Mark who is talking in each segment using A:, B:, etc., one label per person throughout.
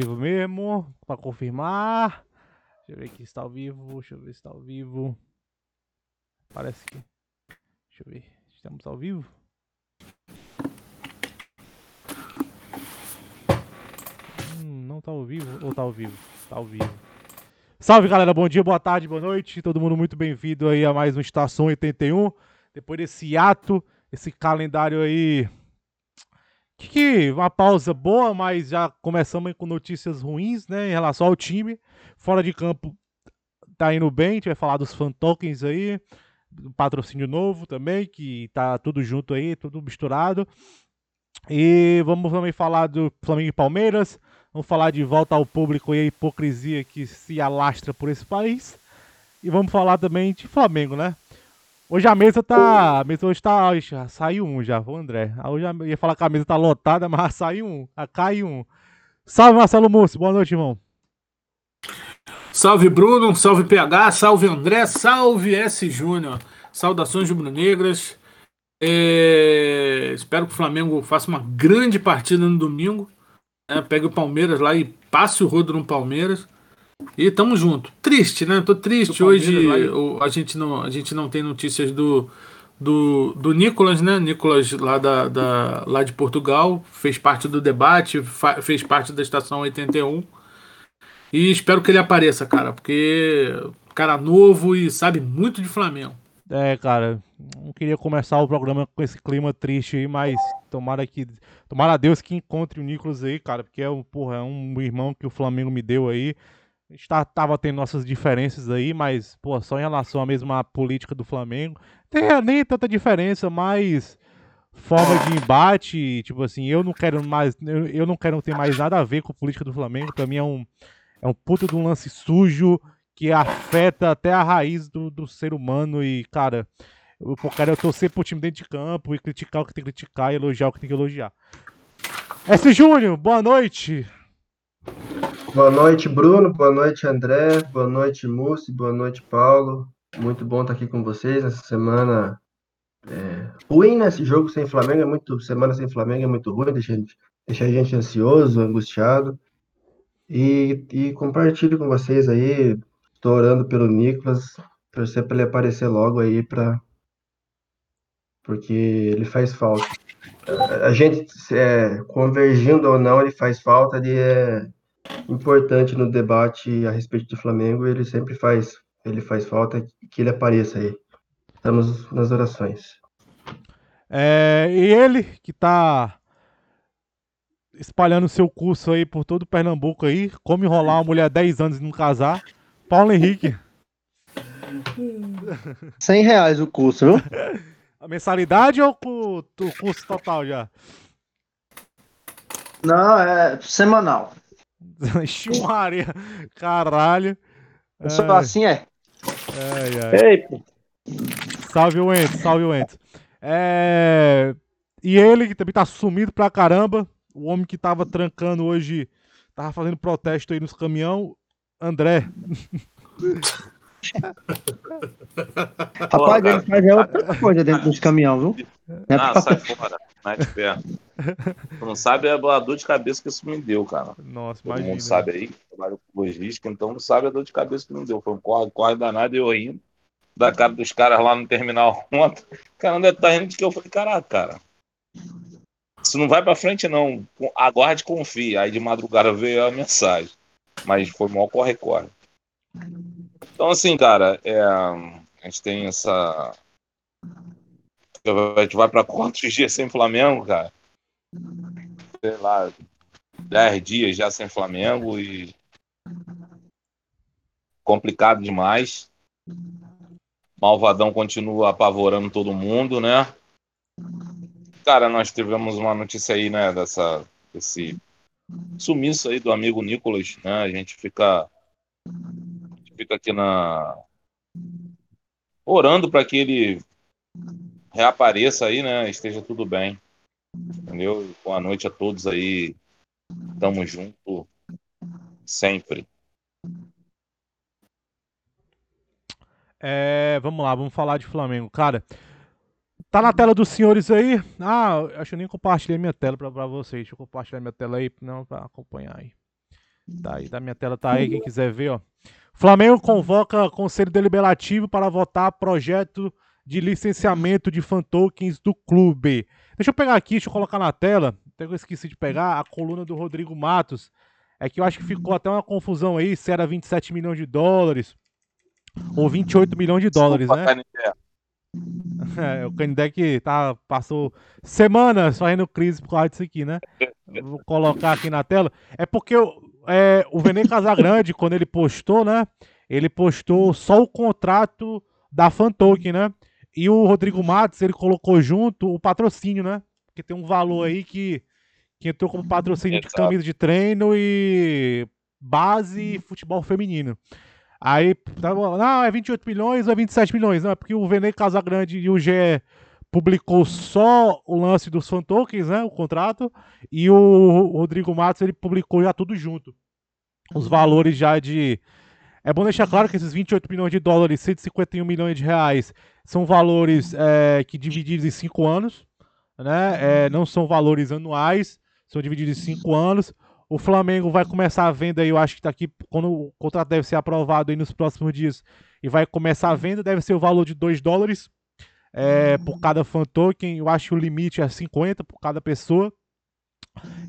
A: vivo mesmo, para confirmar. Deixa eu ver aqui se está ao vivo, deixa eu ver se está ao vivo. Parece que. Deixa eu ver, estamos ao vivo? Hum, não está ao vivo ou está ao vivo? Está ao vivo. Salve galera, bom dia, boa tarde, boa noite. Todo mundo muito bem-vindo aí a mais um Estação 81. Depois desse ato, esse calendário aí que, que uma pausa boa, mas já começamos com notícias ruins, né, em relação ao time. Fora de campo tá indo bem, a gente vai falar dos fan tokens aí, do patrocínio novo também, que tá tudo junto aí, tudo misturado. E vamos também falar do Flamengo e Palmeiras. Vamos falar de volta ao público e a hipocrisia que se alastra por esse país. E vamos falar também de Flamengo, né? Hoje a mesa tá. A mesa hoje tá. Já saiu um já, o André. Hoje eu ia falar que a mesa tá lotada, mas saiu um. Caiu um. Salve Marcelo Moço, boa noite, irmão.
B: Salve Bruno, salve PH, salve André, salve S Júnior. Saudações rubro-negras. É... Espero que o Flamengo faça uma grande partida no domingo. Né? Pegue o Palmeiras lá e passe o rodo no Palmeiras. E tamo junto. Triste, né? Tô triste. Hoje a gente, não, a gente não tem notícias do, do, do Nicolas, né? Nicolas lá, da, da, lá de Portugal. Fez parte do debate, fez parte da estação 81. E espero que ele apareça, cara, porque cara novo e sabe muito de Flamengo.
A: É, cara, não queria começar o programa com esse clima triste aí, mas tomara que. Tomara a Deus que encontre o Nicolas aí, cara, porque é porra, é um irmão que o Flamengo me deu aí. A gente tá, tava tendo nossas diferenças aí, mas, pô, só em relação à mesma política do Flamengo. Tem nem tanta diferença, mas forma de embate, tipo assim, eu não quero mais, eu, eu não quero ter mais nada a ver com a política do Flamengo. Pra mim é um, é um puto de um lance sujo que afeta até a raiz do, do ser humano. E, cara, eu, eu quero torcer pro time dentro de campo e criticar o que tem que criticar e elogiar o que tem que elogiar. S. Júnior, boa noite.
C: Boa noite, Bruno. Boa noite, André. Boa noite, Mussi. Boa noite, Paulo. Muito bom estar aqui com vocês nessa semana é, ruim, né? Esse jogo sem Flamengo é muito. Semana sem Flamengo é muito ruim, deixa deixa a gente ansioso, angustiado. E, e compartilho com vocês aí. Estou orando pelo Nicolas, torcer para ele aparecer logo aí, pra, porque ele faz falta. A gente, é, convergindo ou não, ele faz falta, ele é importante no debate a respeito do Flamengo, ele sempre faz, ele faz falta que ele apareça aí. Estamos nas orações.
A: É, e ele que está espalhando seu curso aí por todo Pernambuco aí, como enrolar uma mulher 10 anos e não casar, Paulo Henrique.
D: 100 reais o curso, viu?
A: A mensalidade ou o curso total já?
D: Não, é semanal.
A: Chumaria. Caralho.
D: É. assim, é?
A: Ai, ai. Ei, pô. Salve o Ento, salve o Ento. É... E ele, que também tá sumido pra caramba. O homem que tava trancando hoje, tava fazendo protesto aí nos caminhão. André.
D: Rapaz, ele faz outra coisa dentro dos caminhões, viu?
E: É ah, sai fora. De pé. Tu não sabe a dor de cabeça que isso me deu, cara.
A: Nossa,
E: Todo imagina. mundo sabe aí, trabalho com logística, então não sabe a dor de cabeça que me deu. Foi um corre, corre danado e eu rindo da cara dos caras lá no terminal ontem. Cara, onde tá rindo que eu falei, caraca, cara. Isso não vai pra frente, não. Aguarde confia. Aí de madrugada veio a mensagem. Mas foi mal corre-corre. Então, assim, cara, é, a gente tem essa. A gente vai para quantos dias sem Flamengo, cara? Sei lá, 10 dias já sem Flamengo e. Complicado demais. Malvadão continua apavorando todo mundo, né? Cara, nós tivemos uma notícia aí, né, dessa, desse sumiço aí do amigo Nicolas, né? A gente fica fica aqui na orando para que ele reapareça aí, né? Esteja tudo bem. Entendeu? Boa noite a todos aí. Tamo junto sempre.
A: É, vamos lá, vamos falar de Flamengo. Cara, tá na tela dos senhores aí. Ah, acho que nem compartilhei minha tela pra, pra vocês. Deixa eu compartilhar minha tela aí não, pra acompanhar aí. Tá aí, da minha tela tá aí, quem quiser ver, ó. Flamengo convoca Conselho Deliberativo para votar projeto de licenciamento de fan tokens do clube. Deixa eu pegar aqui, deixa eu colocar na tela. Até que eu esqueci de pegar a coluna do Rodrigo Matos. É que eu acho que ficou até uma confusão aí se era 27 milhões de dólares ou 28 milhões de dólares,
E: Desculpa,
A: né? É, o Canindé que tá, passou semanas fazendo crise por causa disso aqui, né? Vou colocar aqui na tela. É porque o- é, o Vene Casagrande, quando ele postou, né? Ele postou só o contrato da Fantoken, né? E o Rodrigo Matos, ele colocou junto o patrocínio, né? Porque tem um valor aí que, que entrou como patrocínio de
E: Exato.
A: camisa de treino e base e futebol feminino. Aí, tá não, é 28 milhões ou é 27 milhões? Não, é porque o Vene Casagrande e o GE publicou só o lance dos fan tokens, né, o contrato, e o Rodrigo Matos, ele publicou já tudo junto. Os valores já de... É bom deixar claro que esses 28 milhões de dólares, 151 milhões de reais, são valores é, que divididos em 5 anos, né, é, não são valores anuais, são divididos em 5 anos. O Flamengo vai começar a venda aí, eu acho que daqui, quando o contrato deve ser aprovado aí nos próximos dias, e vai começar a venda, deve ser o valor de 2 dólares é, por cada fan token. Eu acho que o limite é 50 por cada pessoa.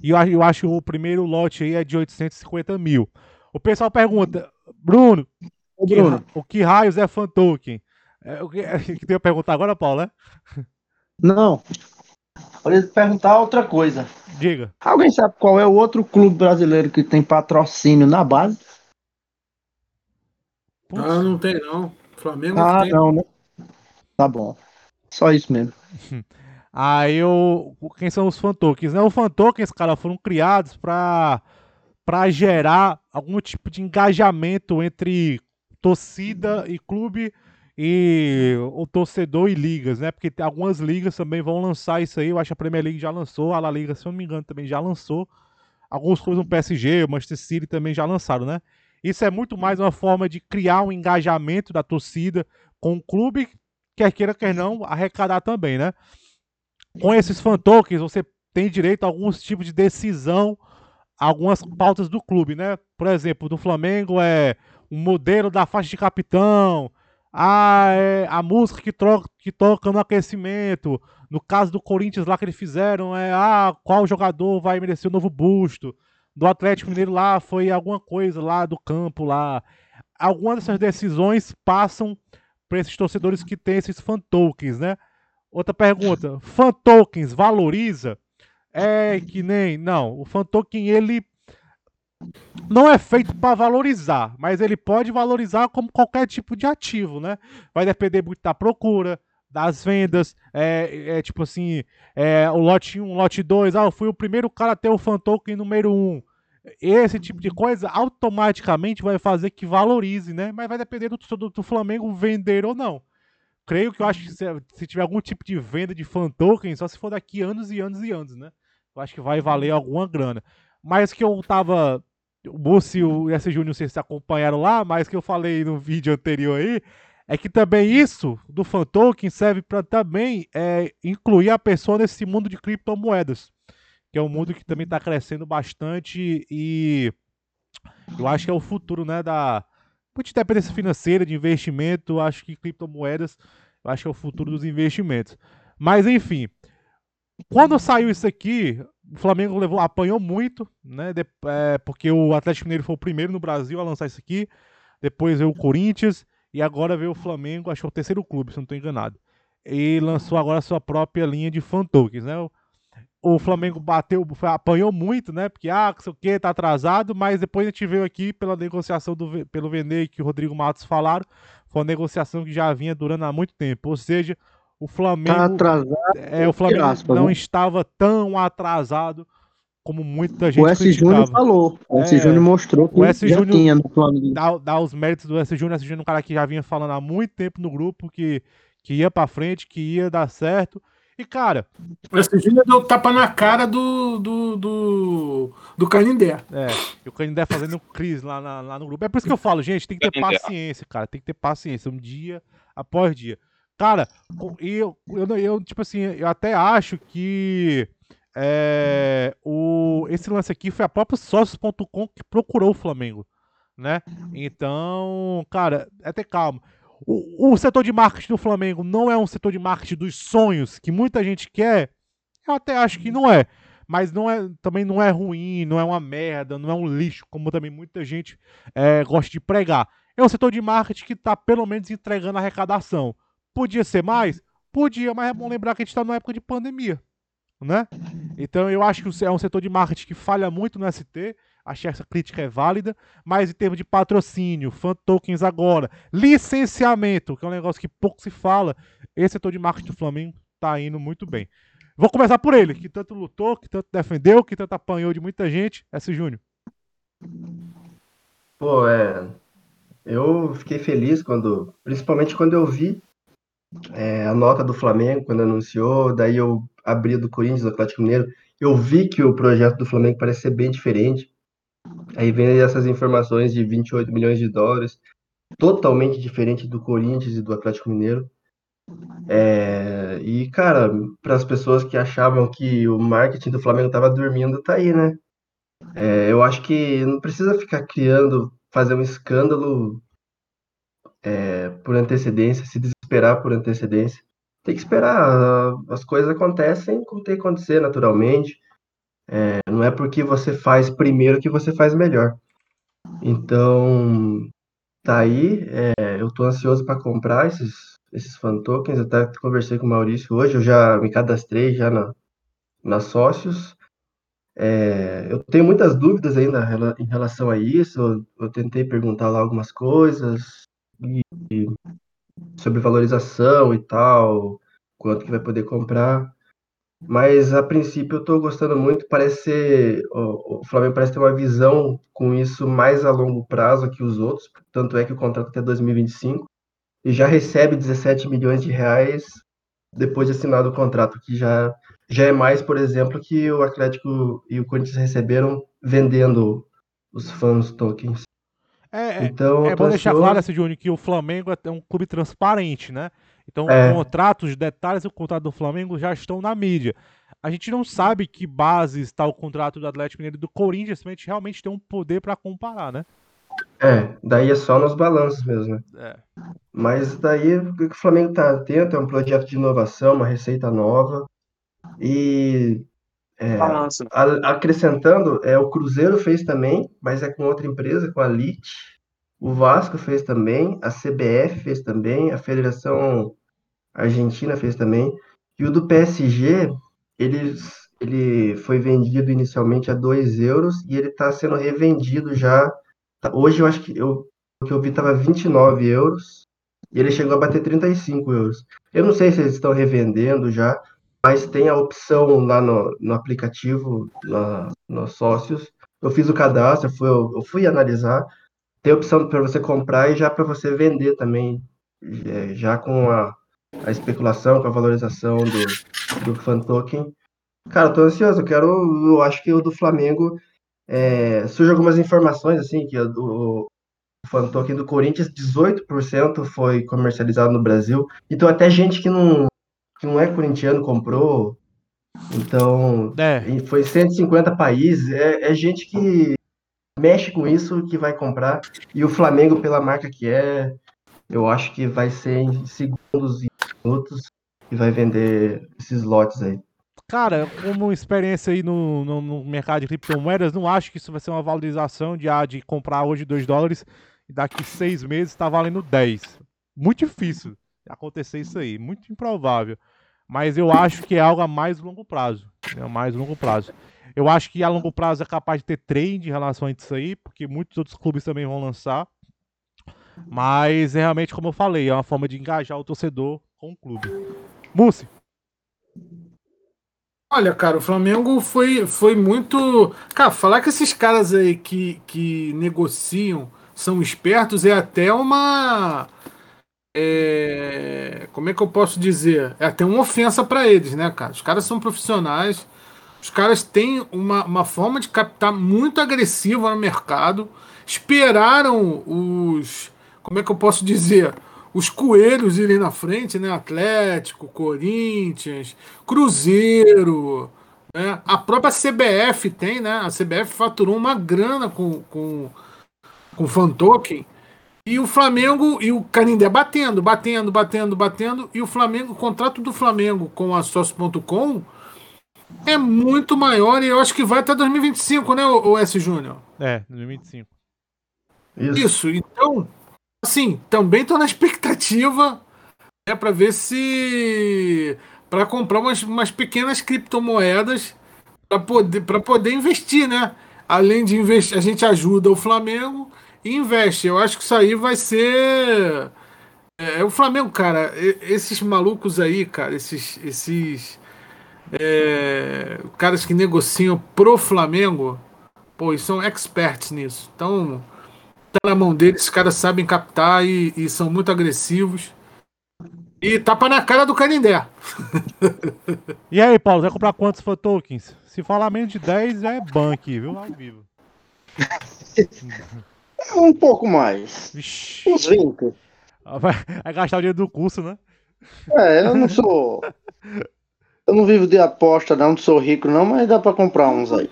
A: E eu, acho- eu acho que o primeiro lote aí é de 850 mil. O pessoal pergunta, Bruno,
D: Ô,
A: que
D: Bruno,
A: ra- o que raios é fan token? É, o que, que tem a perguntar agora, Paulo, né?
D: não. Eu ia perguntar outra coisa.
A: Diga.
D: Alguém sabe qual é o outro clube brasileiro que tem patrocínio na base?
A: Putz,
B: Ah, não tem não. Flamengo
D: Ah,
B: tem.
D: não, né? Tá bom. Só isso mesmo.
A: Aí o, quem são os fan tokens? Né? Os fan tokens, cara, foram criados para para gerar algum tipo de engajamento entre torcida e clube e o torcedor e ligas, né? Porque algumas ligas também vão lançar isso aí. Eu acho que a Premier League já lançou, a La Liga, se eu não me engano, também já lançou. Alguns clubes no PSG, o Manchester City também já lançaram, né? Isso é muito mais uma forma de criar um engajamento da torcida com o clube, quer queira, quer não, arrecadar também, né? Com esses fan tokens, você tem direito a alguns tipos de decisão, algumas pautas do clube, né? Por exemplo, do Flamengo é um modelo da faixa de capitão, ah, é a música que, troca, que toca no aquecimento. No caso do Corinthians lá que eles fizeram, é ah, qual jogador vai merecer o novo busto. Do Atlético Mineiro lá foi alguma coisa lá do campo lá. Algumas dessas decisões passam para esses torcedores que têm esses fan tokens, né? Outra pergunta, fan tokens valoriza? É que nem, não, o fan token ele não é feito para valorizar, mas ele pode valorizar como qualquer tipo de ativo, né? Vai depender muito da procura, das vendas, é, é tipo assim, é, o lote 1, lote 2, ah, eu fui o primeiro cara a ter o fan token número 1. Esse tipo de coisa automaticamente vai fazer que valorize, né? Mas vai depender do, do, do Flamengo vender ou não. Creio que eu acho que se, se tiver algum tipo de venda de fan token, só se for daqui anos e anos e anos, né? Eu acho que vai valer alguma grana. Mas que eu tava. O Bussi e o S. Júnior, sei se acompanharam lá, mas que eu falei no vídeo anterior aí, é que também isso do fan token serve para também é, incluir a pessoa nesse mundo de criptomoedas, que é um mundo que também está crescendo bastante e eu acho que é o futuro, né, da de dependência financeira, de investimento, acho que criptomoedas, eu acho que é o futuro dos investimentos. Mas enfim, quando saiu isso aqui, o Flamengo levou, apanhou muito, né? de- é, porque o Atlético Mineiro foi o primeiro no Brasil a lançar isso aqui. Depois veio o Corinthians e agora veio o Flamengo, acho que é o terceiro clube, se não estou enganado. E lançou agora a sua própria linha de fan tokens, né? O, Flamengo bateu, apanhou muito, né? Porque, ah, não sei o que, tá atrasado, mas depois a gente veio aqui pela negociação do, pelo Vene que o Rodrigo Matos falaram. Foi uma negociação que já vinha durando há muito tempo. Ou seja, o Flamengo.
D: Tá atrasado.
A: É, o Flamengo
D: aspas,
A: não
D: né?
A: estava tão atrasado como muita gente
D: O S. Júnior falou. O S.
A: É,
D: Júnior mostrou que
A: o S.
D: já
A: Júnior-
D: tinha no Flamengo.
A: Dá, dá os méritos do S. Júnior. O S. Júnior é um cara que já vinha falando há muito tempo no grupo que, que ia pra frente, que ia dar certo. E, cara,
B: Esse Júnior deu tapa na cara do, do, do, do Canindé.
A: é, e o Canindé fazendo crise lá, na- lá no grupo. É por isso que eu falo, gente, tem que ter paciência, cara. Tem que ter paciência, um dia após dia. Cara, e eu, eu, eu, tipo assim, eu até acho que é, o, esse lance aqui foi a própria sócios.com que procurou o Flamengo, né? Então, cara, é ter calma. O, o, setor de marketing do Flamengo não é um setor de marketing dos sonhos que muita gente quer. Eu até acho que não é. Mas não é, também não é ruim, não é uma merda, não é um lixo, como também muita gente é, gosta de pregar. É um setor de marketing que está pelo menos entregando arrecadação. Podia ser mais? Podia, mas é bom lembrar que a gente está numa época de pandemia. Né? Então eu acho que é um setor de marketing que falha muito no ST. Que essa crítica é válida, mas em termos de patrocínio, fan tokens agora, licenciamento, que é um negócio que pouco se fala, esse setor de marketing do Flamengo está indo muito bem. Vou começar por ele, que tanto lutou, que tanto defendeu, que tanto apanhou de muita gente. S. Júnior.
C: Pô, é. Eu fiquei feliz quando, principalmente quando eu vi é, a nota do Flamengo, quando anunciou, daí eu abri do Corinthians, do Atlético Mineiro, eu vi que o projeto do Flamengo parece ser bem diferente. Aí vem essas informações de 28 milhões de dólares, totalmente diferente do Corinthians e do Atlético Mineiro. É, e, cara, para as pessoas que achavam que o marketing do Flamengo estava dormindo, tá aí, né? É, eu acho que não precisa ficar criando, fazer um escândalo é, por antecedência, se desesperar por antecedência. Tem que esperar, as coisas acontecem como tem que acontecer naturalmente. É, não é porque você faz primeiro que você faz melhor. Então, tá aí, é, eu tô ansioso para comprar esses esses fan tokens. Até conversei com o Maurício hoje, eu já me cadastrei já na, na sócios. É, eu tenho muitas dúvidas ainda em relação a isso. Eu, eu tentei perguntar lá algumas coisas e, e sobre valorização e tal, quanto que vai poder comprar. Mas a princípio eu estou gostando muito. Parece ser, o, Flamengo parece ter uma visão com isso mais a longo prazo que os outros. Tanto é que o contrato é até 2025 e já recebe 17 milhões de reais depois de assinado o contrato, que já, já é mais, por exemplo, que o Atlético e o Corinthians receberam vendendo os fãs tokens.
A: É, é então, é bom deixar claro, esse Júnior, que o Flamengo é um clube transparente, né? Então, é. contratos, detalhes do contrato do Flamengo já estão na mídia. A gente não sabe que base está o contrato do Atlético Mineiro e do Corinthians, a gente realmente tem um poder para comparar, né?
C: É, daí é só nos balanços mesmo, né? É. Mas daí o que o Flamengo tá atento é um projeto de inovação, uma receita nova. E é, a, acrescentando, é, o Cruzeiro fez também, mas é com outra empresa, com a Lite. O Vasco fez também, a CBF fez também, a Federação Argentina fez também. E o do PSG, eles, ele foi vendido inicialmente a 2 euros e ele está sendo revendido já hoje eu acho que eu, o que eu vi estava 29 euros e ele chegou a bater 35 euros. Eu não sei se eles estão revendendo já, mas tem a opção lá no, no aplicativo, na, nos sócios. Eu fiz o cadastro, fui, eu, fui analisar. Tem opção para você comprar e já para você vender também, é, já com a, a especulação, com a valorização do, do fan token. Cara, eu tô ansioso, eu quero, eu acho que o do Flamengo é, surgem algumas informações, assim, que o, o fan token do Corinthians, 18% foi comercializado no Brasil. Então, até gente que não, que não é corintiano comprou. Então, é. foi 150 países. É, é gente que mexe com isso que vai comprar. E o Flamengo, pela marca que é, eu acho que vai ser em segundos e minutos e vai vender esses lotes aí.
A: Cara, como experiência aí no, no, no, mercado de criptomoedas, não acho que isso vai ser uma valorização de, ah, de comprar hoje 2 dólares e daqui seis meses está valendo 10. Muito difícil acontecer isso aí, muito improvável. Mas eu acho que é algo a mais longo prazo. É mais longo prazo. Eu acho que a longo prazo é capaz de ter trade em relação a isso aí, porque muitos outros clubes também vão lançar. Mas é realmente, como eu falei, é uma forma de engajar o torcedor com o clube. Mussi.
B: Olha, cara, o Flamengo foi, foi muito. Cara, falar que esses caras aí que, que negociam são espertos é até uma. É... Como é que eu posso dizer? É até uma ofensa para eles, né, cara? Os caras são profissionais, os caras têm uma, uma forma de captar muito agressiva no mercado, esperaram os. Como é que eu posso dizer? Os coelhos irem na frente, né? Atlético, Corinthians, Cruzeiro, né? A própria CBF tem, né? A CBF faturou uma grana com, com, com o fan token. E o Flamengo e o Canindé batendo, batendo, batendo, batendo. E o Flamengo, o contrato do Flamengo com a Sócio.com é muito maior e eu acho que vai até 2025, né, o S. Júnior?
A: É, 2025.
B: Isso. Isso. Então, assim, também estou na expectativa é para ver se para comprar umas, umas pequenas criptomoedas para poder para poder investir, né? Além de investir, a gente ajuda o Flamengo e investe. Eu acho que isso aí vai ser é, o Flamengo, cara. Esses malucos aí, cara, esses esses é, caras que negociam pro Flamengo, pô, eles são experts nisso. Então, na mão deles, os caras sabem captar e, e são muito agressivos. E tapa na cara do Canindé.
A: e aí, Paulo, vai comprar quantos tokens? Se falar menos de 10, já é bank, viu? Ao vivo.
D: um pouco mais. Vixe. Uns 20.
A: Vai, vai gastar o dinheiro do curso, né?
D: É, eu não sou. Eu não vivo de aposta, não, não sou rico, não, mas dá pra comprar uns aí.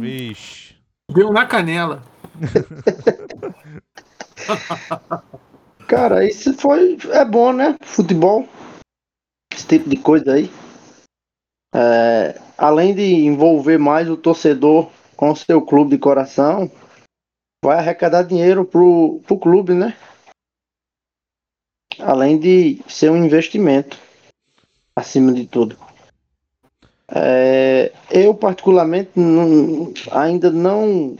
A: Vixe.
B: Deu na canela.
D: Cara, isso foi. É bom, né? Futebol. Esse tipo de coisa aí. É, além de envolver mais o torcedor com o seu clube de coração, vai arrecadar dinheiro pro, pro clube, né? Além de ser um investimento acima de tudo. É, eu, particularmente, não, ainda não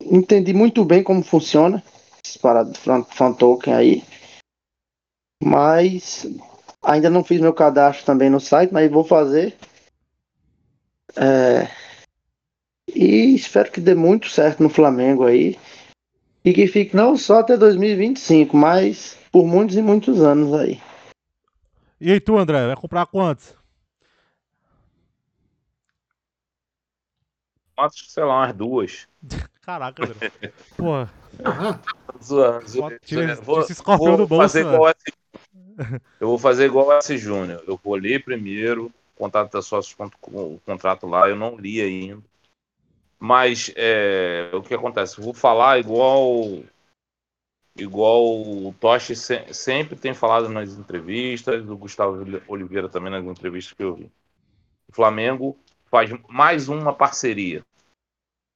D: entendi muito bem como funciona esse parado de fan token aí. Mas ainda não fiz meu cadastro também no site, mas vou fazer. É, e espero que dê muito certo no Flamengo aí. E que fique não só até 2025, mas por muitos e muitos anos aí.
A: E aí tu, André, vai comprar quantos?
E: Acho sei lá, umas duas.
A: Caraca, André. Porra.
E: Zoando, zoando. Vou, vou fazer igual esse, Eu vou fazer igual esse Júnior. Eu vou ler primeiro, contato da sócios, o contrato lá, eu não li ainda. Mas é, o que acontece? Vou falar igual igual o Toshi se, sempre tem falado nas entrevistas, o Gustavo Oliveira também nas entrevistas que eu vi. O Flamengo faz mais uma parceria.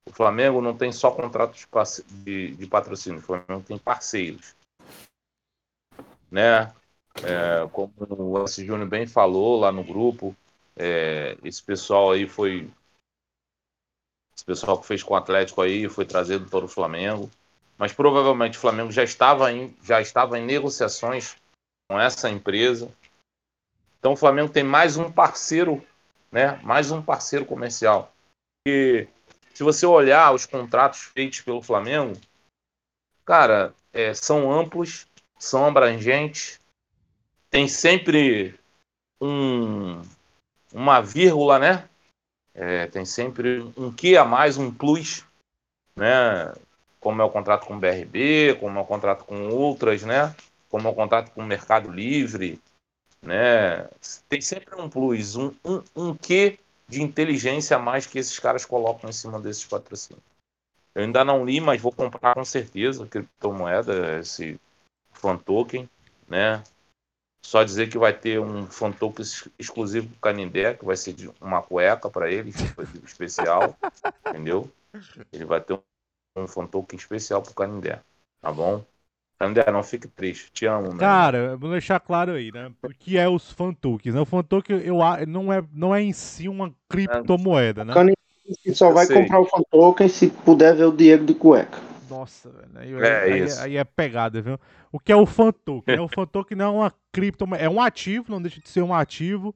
E: O Flamengo não tem só contratos de, de patrocínio, o Flamengo tem parceiros. Né? É, como o S. Júnior bem falou lá no grupo, é, esse pessoal aí foi esse pessoal que fez com o Atlético aí foi trazido para o Flamengo, mas provavelmente o Flamengo já estava em, já estava em negociações com essa empresa. Então o Flamengo tem mais um parceiro, né? Mais um parceiro comercial. E se você olhar os contratos feitos pelo Flamengo, cara, é, são amplos, são abrangentes, tem sempre um, uma vírgula, né? É, tem sempre um que a mais, um plus, né? Como é o contrato com o BRB, como é o contrato com outras, né? Como é o contrato com o Mercado Livre, né? Tem sempre um plus, um, um, um que de inteligência a mais que esses caras colocam em cima desses patrocínios. Eu ainda não li, mas vou comprar com certeza criptomoeda, esse fan token, né? Só dizer que vai ter um fan token exclusivo para o Canindé, que vai ser uma cueca para ele, especial, entendeu? Ele vai ter um fan token especial para o Canindé, tá bom? André, não fique triste, te amo. Né?
A: Cara, vou deixar claro aí, né? O que é os fan tokens? Né? O fan token eu, não, é, não é em si uma criptomoeda, né?
D: Só vai comprar o fan token se puder ver o Diego de cueca.
A: Nossa, velho. Aí, é, aí, aí, aí, é pegada, viu? O que é o fan token? Né? O fan token não é uma criptomoeda, é um ativo, não deixa de ser um ativo,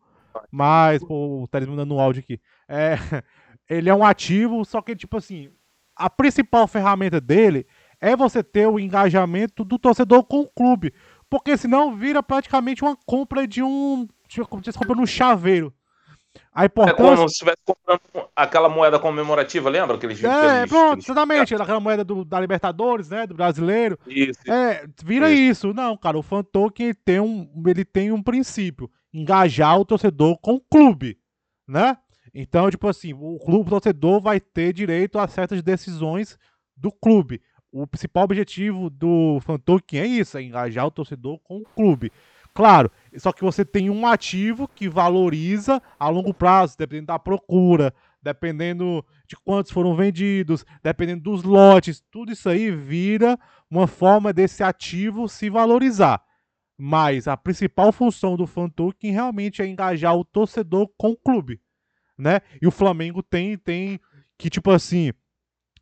A: mas, pô, o Thales mandando um áudio aqui. É, ele é um ativo, só que, tipo assim, a principal ferramenta dele é você ter o engajamento do torcedor com o clube. Porque senão vira praticamente uma compra de um. Tipo, como se compra no chaveiro.
E: A importância... É como se estivesse comprando aquela moeda comemorativa, lembra? Aqueles,
A: é, aqueles, pronto, exatamente. Aquela moeda do, da Libertadores, né? Do brasileiro. Isso. É, vira isso. isso. Não, cara, o fan token tem um, ele tem um princípio: engajar o torcedor com o clube, né? Então, tipo assim, o clube torcedor vai ter direito a certas decisões do clube. O principal objetivo do Fantoken é isso, é engajar o torcedor com o clube. Claro, só que você tem um ativo que valoriza a longo prazo, dependendo da procura, dependendo de quantos foram vendidos, dependendo dos lotes, tudo isso aí vira uma forma desse ativo se valorizar. Mas a principal função do fan token realmente é engajar o torcedor com o clube, né? E o Flamengo tem tem que tipo assim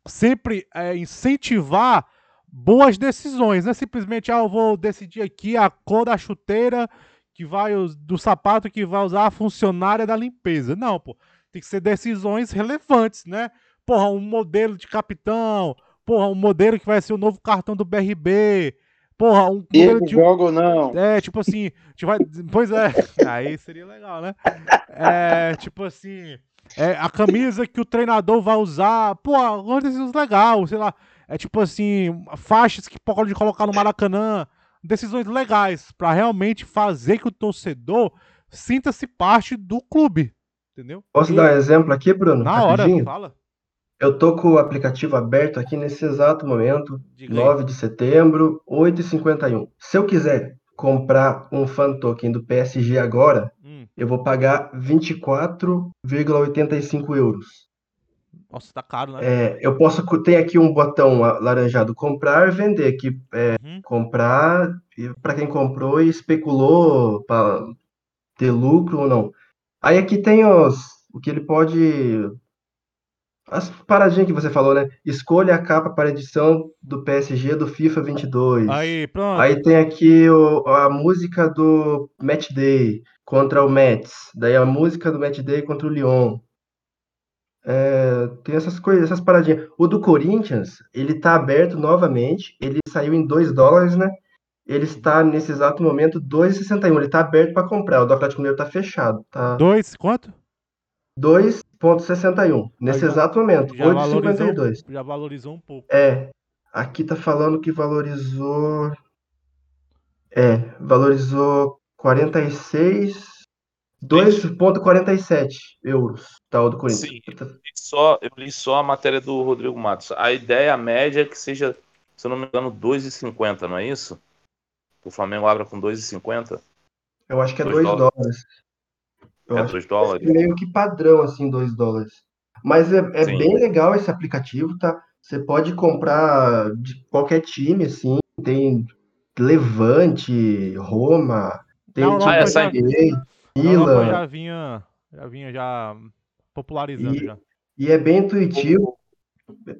A: sempre é, incentivar boas decisões, não é simplesmente ah, eu vou decidir aqui a cor da chuteira que vai do sapato que vai usar a funcionária da limpeza. Não, pô tem que ser decisões relevantes, né? Porra, um modelo de capitão, porra, um modelo que vai ser o novo cartão do BRB, porra, um
D: modelo de jogo não.
A: É, tipo assim, vai... pois é, aí seria legal, né? É, tipo assim, é, a camisa que o treinador vai usar, porra, uma decisão legal, sei lá, é tipo assim, faixas que pode colocar no Maracanã, decisões legais para realmente fazer que o torcedor sinta-se parte do clube, Entendeu?
C: Posso e... dar um exemplo aqui, Bruno?
A: Na rapidinho? hora, fala.
C: Eu tô com o aplicativo aberto aqui nesse exato momento, Diga 9 aí. de setembro, 8h51. Se eu quiser comprar um fan token do PSG agora. Eu vou pagar 24,85 euros.
A: Nossa, tá caro, né?
C: É, eu posso tem aqui um botão laranjado comprar vender que é uhum. comprar para quem comprou e especulou para ter lucro ou não. Aí aqui tem os, o que ele pode. As paradinhas que você falou, né? Escolha a capa para edição do PSG do FIFA 22.
A: Aí, pronto.
C: Aí tem aqui o, a música do Match Day contra o Mets. Daí a música do Match Day contra o Lyon. É, tem essas coisas, essas paradinhas. O do Corinthians, ele tá aberto novamente. Ele saiu em 2 dólares, né? ele está nesse exato momento 2,61. Ele está aberto para comprar. O do Atlético Mineiro está fechado. Tá...
A: 2 quanto?
C: 2,61. Nesse já, exato momento. 8,52.
A: Já valorizou um pouco.
C: É. Aqui tá falando que valorizou. É, valorizou 46. 2,47 euros, tá o do Corinthians. Sim,
E: eu li, só, eu li só a matéria do Rodrigo Matos. A ideia média é que seja, se eu não me engano, 2,50, não é isso? O Flamengo abre com 2,50?
C: Eu acho que é 2 dólares. dólares.
E: Eu é 2 dólares?
C: É meio que padrão, assim, 2 dólares. Mas é, é bem legal esse aplicativo, tá? Você pode comprar de qualquer time, assim. Tem Levante, Roma, tem
A: não, ah, essa NBA, Milan. já vinha, já vinha já popularizando
C: e,
A: já.
C: E é bem intuitivo.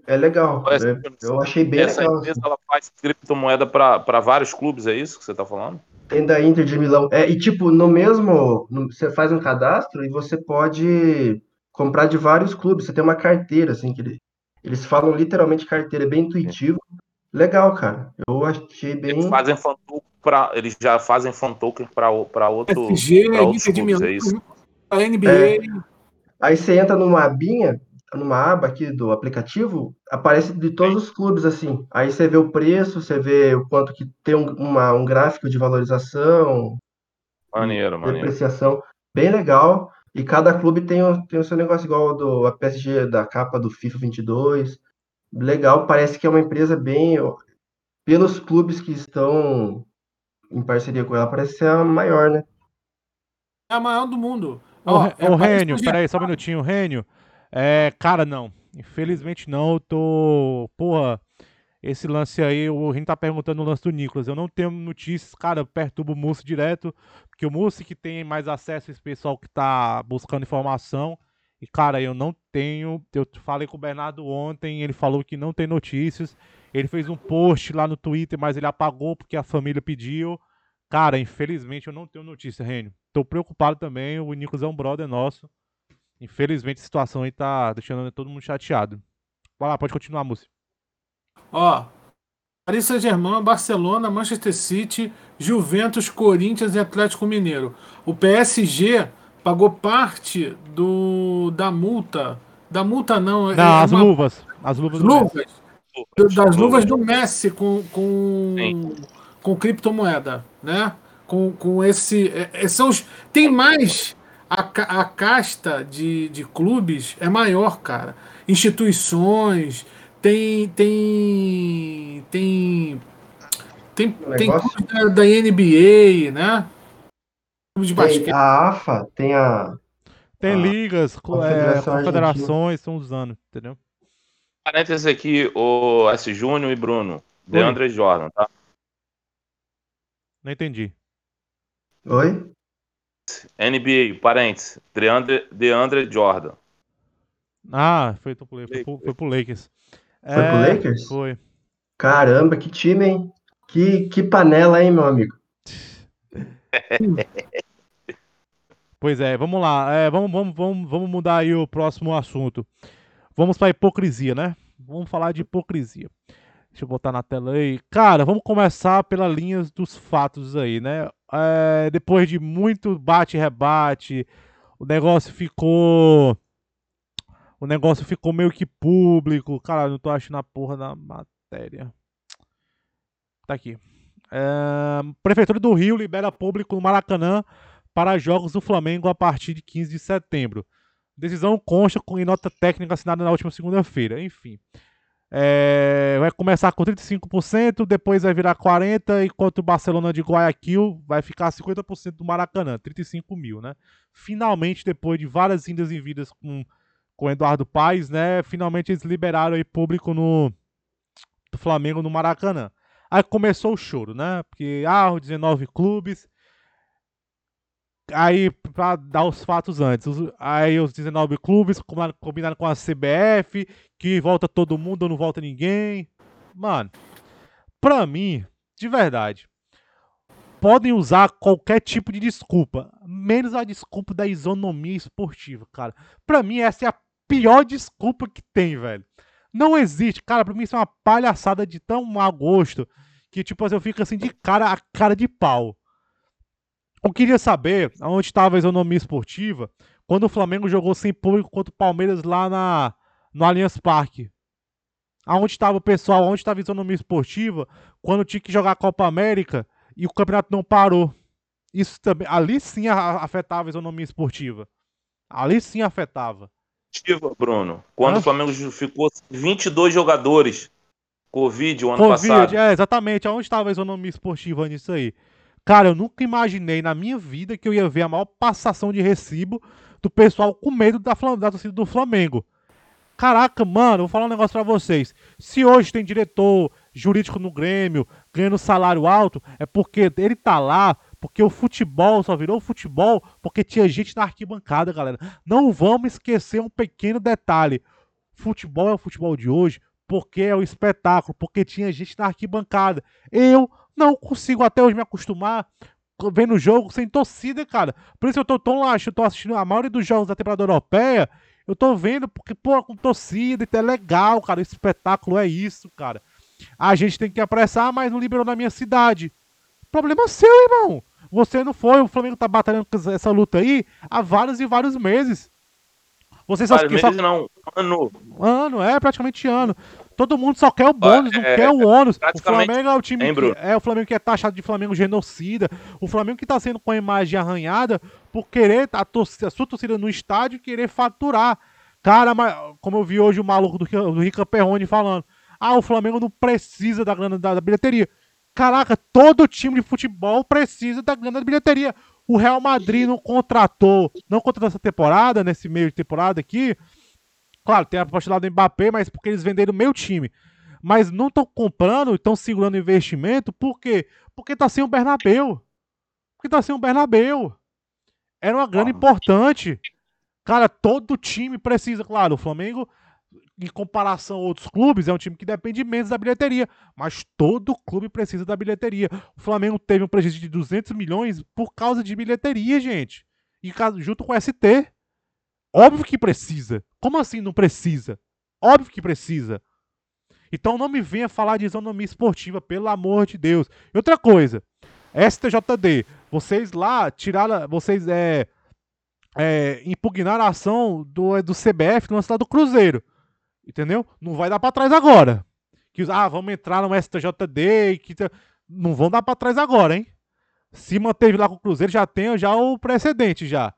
C: É legal. É, eu achei bem
E: essa
C: legal.
E: Essa empresa assim. ela faz criptomoeda para vários clubes, é isso que você está falando?
C: Tem da Inter de Milão. É, e tipo, no mesmo. No, você faz um cadastro e você pode comprar de vários clubes. Você tem uma carteira, assim, que eles, eles falam literalmente carteira, é bem intuitivo. Legal, cara. Eu achei bem.
E: Eles fazem fan para eles já fazem fan token para outro.
B: FG, pra Inter de Milão, é isso? A NBA. É.
C: Aí você entra numa abinha numa aba aqui do aplicativo, aparece de todos os clubes assim. Aí você vê o preço, você vê o quanto que tem um, uma, um gráfico de valorização,
E: maneiro,
C: depreciação, maneiro. bem legal. E cada clube tem o, tem o seu negócio igual do a PSG da capa do FIFA 22. Legal, parece que é uma empresa bem pelos clubes que estão em parceria com ela, parece ser a maior, né?
B: É a maior do mundo.
A: Ô, oh, é, Rênio, peraí, só um minutinho, Rênio. É, cara, não. Infelizmente não. Eu tô. Porra, esse lance aí, o Rin tá perguntando o lance do Nicolas. Eu não tenho notícias, cara, perturbo o Mussi direto. Porque o Mussi que tem mais acesso a esse pessoal que tá buscando informação. E, cara, eu não tenho. Eu falei com o Bernardo ontem, ele falou que não tem notícias. Ele fez um post lá no Twitter, mas ele apagou porque a família pediu. Cara, infelizmente eu não tenho notícia, Rênio. Tô preocupado também. O Nicolas é um brother nosso. Infelizmente a situação aí tá deixando todo mundo chateado. Vai lá, pode continuar, Múcio.
B: Ó, Paris Saint-Germain, Barcelona, Manchester City, Juventus, Corinthians e Atlético Mineiro. O PSG pagou parte do da multa. Da multa não.
A: É não é as uma... luvas. As luvas.
B: luvas das luvas do Messi com, com, com criptomoeda, né? Com, com esse. É, é, são os, tem mais a, a casta de, de clubes é maior, cara. Instituições, tem. Tem. Tem. Tem, tem da, da NBA, né?
C: Clube de basquete. a AFA, tem a.
A: Tem a, ligas, é, confederações, estão usando, entendeu?
E: Parênteses aqui, o S. Júnior e Bruno. Deandre Jordan, tá?
A: Não entendi.
C: Oi?
E: NBA, parênteses. Deandre, Deandre Jordan.
A: Ah, foi, foi, foi, foi pro Lakers.
C: Foi é, pro Lakers?
A: Foi.
C: Caramba, que time, hein? Que, que panela, hein, meu amigo?
A: pois é, vamos lá. É, vamos, vamos, vamos, vamos mudar aí o próximo assunto. Vamos pra hipocrisia, né? Vamos falar de hipocrisia. Deixa eu botar na tela aí. Cara, vamos começar pela linha dos fatos aí, né? É, depois de muito bate-rebate, o negócio ficou. O negócio ficou meio que público. Cara, não tô achando a porra da matéria. Tá aqui. É, Prefeitura do Rio libera público no Maracanã para jogos do Flamengo a partir de 15 de setembro. Decisão consta com nota técnica assinada na última segunda-feira. Enfim. É, vai começar com 35%, depois vai virar 40%, enquanto o Barcelona de Guayaquil vai ficar 50% do Maracanã, 35 mil, né? Finalmente, depois de várias indas e vidas com, com Eduardo Paes, né? Finalmente eles liberaram aí público no do Flamengo no Maracanã. Aí começou o choro, né? Porque, ah, os 19 clubes, aí para dar os fatos antes, aí os 19 clubes combinaram com a CBF, que volta todo mundo ou não volta ninguém. Mano, pra mim, de verdade, podem usar qualquer tipo de desculpa, menos a desculpa da isonomia esportiva, cara. Pra mim, essa é a pior desculpa que tem, velho. Não existe, cara, pra mim isso é uma palhaçada de tão mau gosto que, tipo eu fico assim de cara a cara de pau. Eu queria saber onde estava a isonomia esportiva quando o Flamengo jogou sem público contra o Palmeiras lá na, no Allianz Parque. Aonde estava o pessoal, onde estava a isonomia esportiva quando tinha que jogar a Copa América e o campeonato não parou. Isso também, ali sim afetava a isonomia esportiva. Ali sim afetava.
E: Bruno, quando Hã? o Flamengo ficou 22 jogadores Covid o ano Covid, passado.
A: É, exatamente. Aonde estava a isonomia esportiva nisso aí? Cara, eu nunca imaginei na minha vida que eu ia ver a maior passação de recibo do pessoal com medo da, da torcida do Flamengo. Caraca, mano, vou falar um negócio pra vocês. Se hoje tem diretor jurídico no Grêmio ganhando salário alto, é porque ele tá lá, porque o futebol só virou futebol porque tinha gente na arquibancada, galera. Não vamos esquecer um pequeno detalhe. Futebol é o futebol de hoje porque é o espetáculo, porque tinha gente na arquibancada. Eu não consigo até hoje me acostumar vendo o jogo sem torcida, cara. Por isso eu tô tão lá, eu tô assistindo a maioria dos jogos da temporada europeia. Eu tô vendo porque, pô, com torcida, então é legal, cara. Esse espetáculo é isso, cara. A gente tem que apressar, mas não liberou na minha cidade. Problema seu, irmão. Você não foi, o Flamengo tá batalhando com essa luta aí há vários e vários meses. Você só,
E: vários
A: só...
E: meses não, ano.
A: Ano, é, praticamente ano. Todo mundo só quer o bônus, não é, quer o ônus. O Flamengo é o time que, é o Flamengo que é taxado de Flamengo genocida. O Flamengo que tá sendo com a imagem arranhada por querer a, torcida, a sua torcida no estádio querer faturar. Cara, mas, como eu vi hoje o maluco do, do Rica Perrone falando. Ah, o Flamengo não precisa da grana da, da bilheteria. Caraca, todo time de futebol precisa da grana da bilheteria. O Real Madrid não contratou, não contratou essa temporada, nesse meio de temporada aqui, Claro, tem a proposta lá do Mbappé, mas porque eles venderam meio time. Mas não estão comprando, estão segurando investimento, por quê? Porque tá sem o Bernabeu. Porque tá sem o Bernabeu. Era uma grana importante. Cara, todo time precisa. Claro, o Flamengo, em comparação a outros clubes, é um time que depende menos da bilheteria. Mas todo clube precisa da bilheteria. O Flamengo teve um prejuízo de 200 milhões por causa de bilheteria, gente. E junto com o ST. Óbvio que precisa. Como assim não precisa? Óbvio que precisa. Então não me venha falar de isonomia esportiva, pelo amor de Deus. E outra coisa, STJD, vocês lá tiraram, vocês é, é impugnaram a ação do, do CBF no lance do Cruzeiro. Entendeu? Não vai dar para trás agora. Que ah, vamos entrar no STJD que não vão dar para trás agora, hein? Se manteve lá com o Cruzeiro já tem já o precedente já.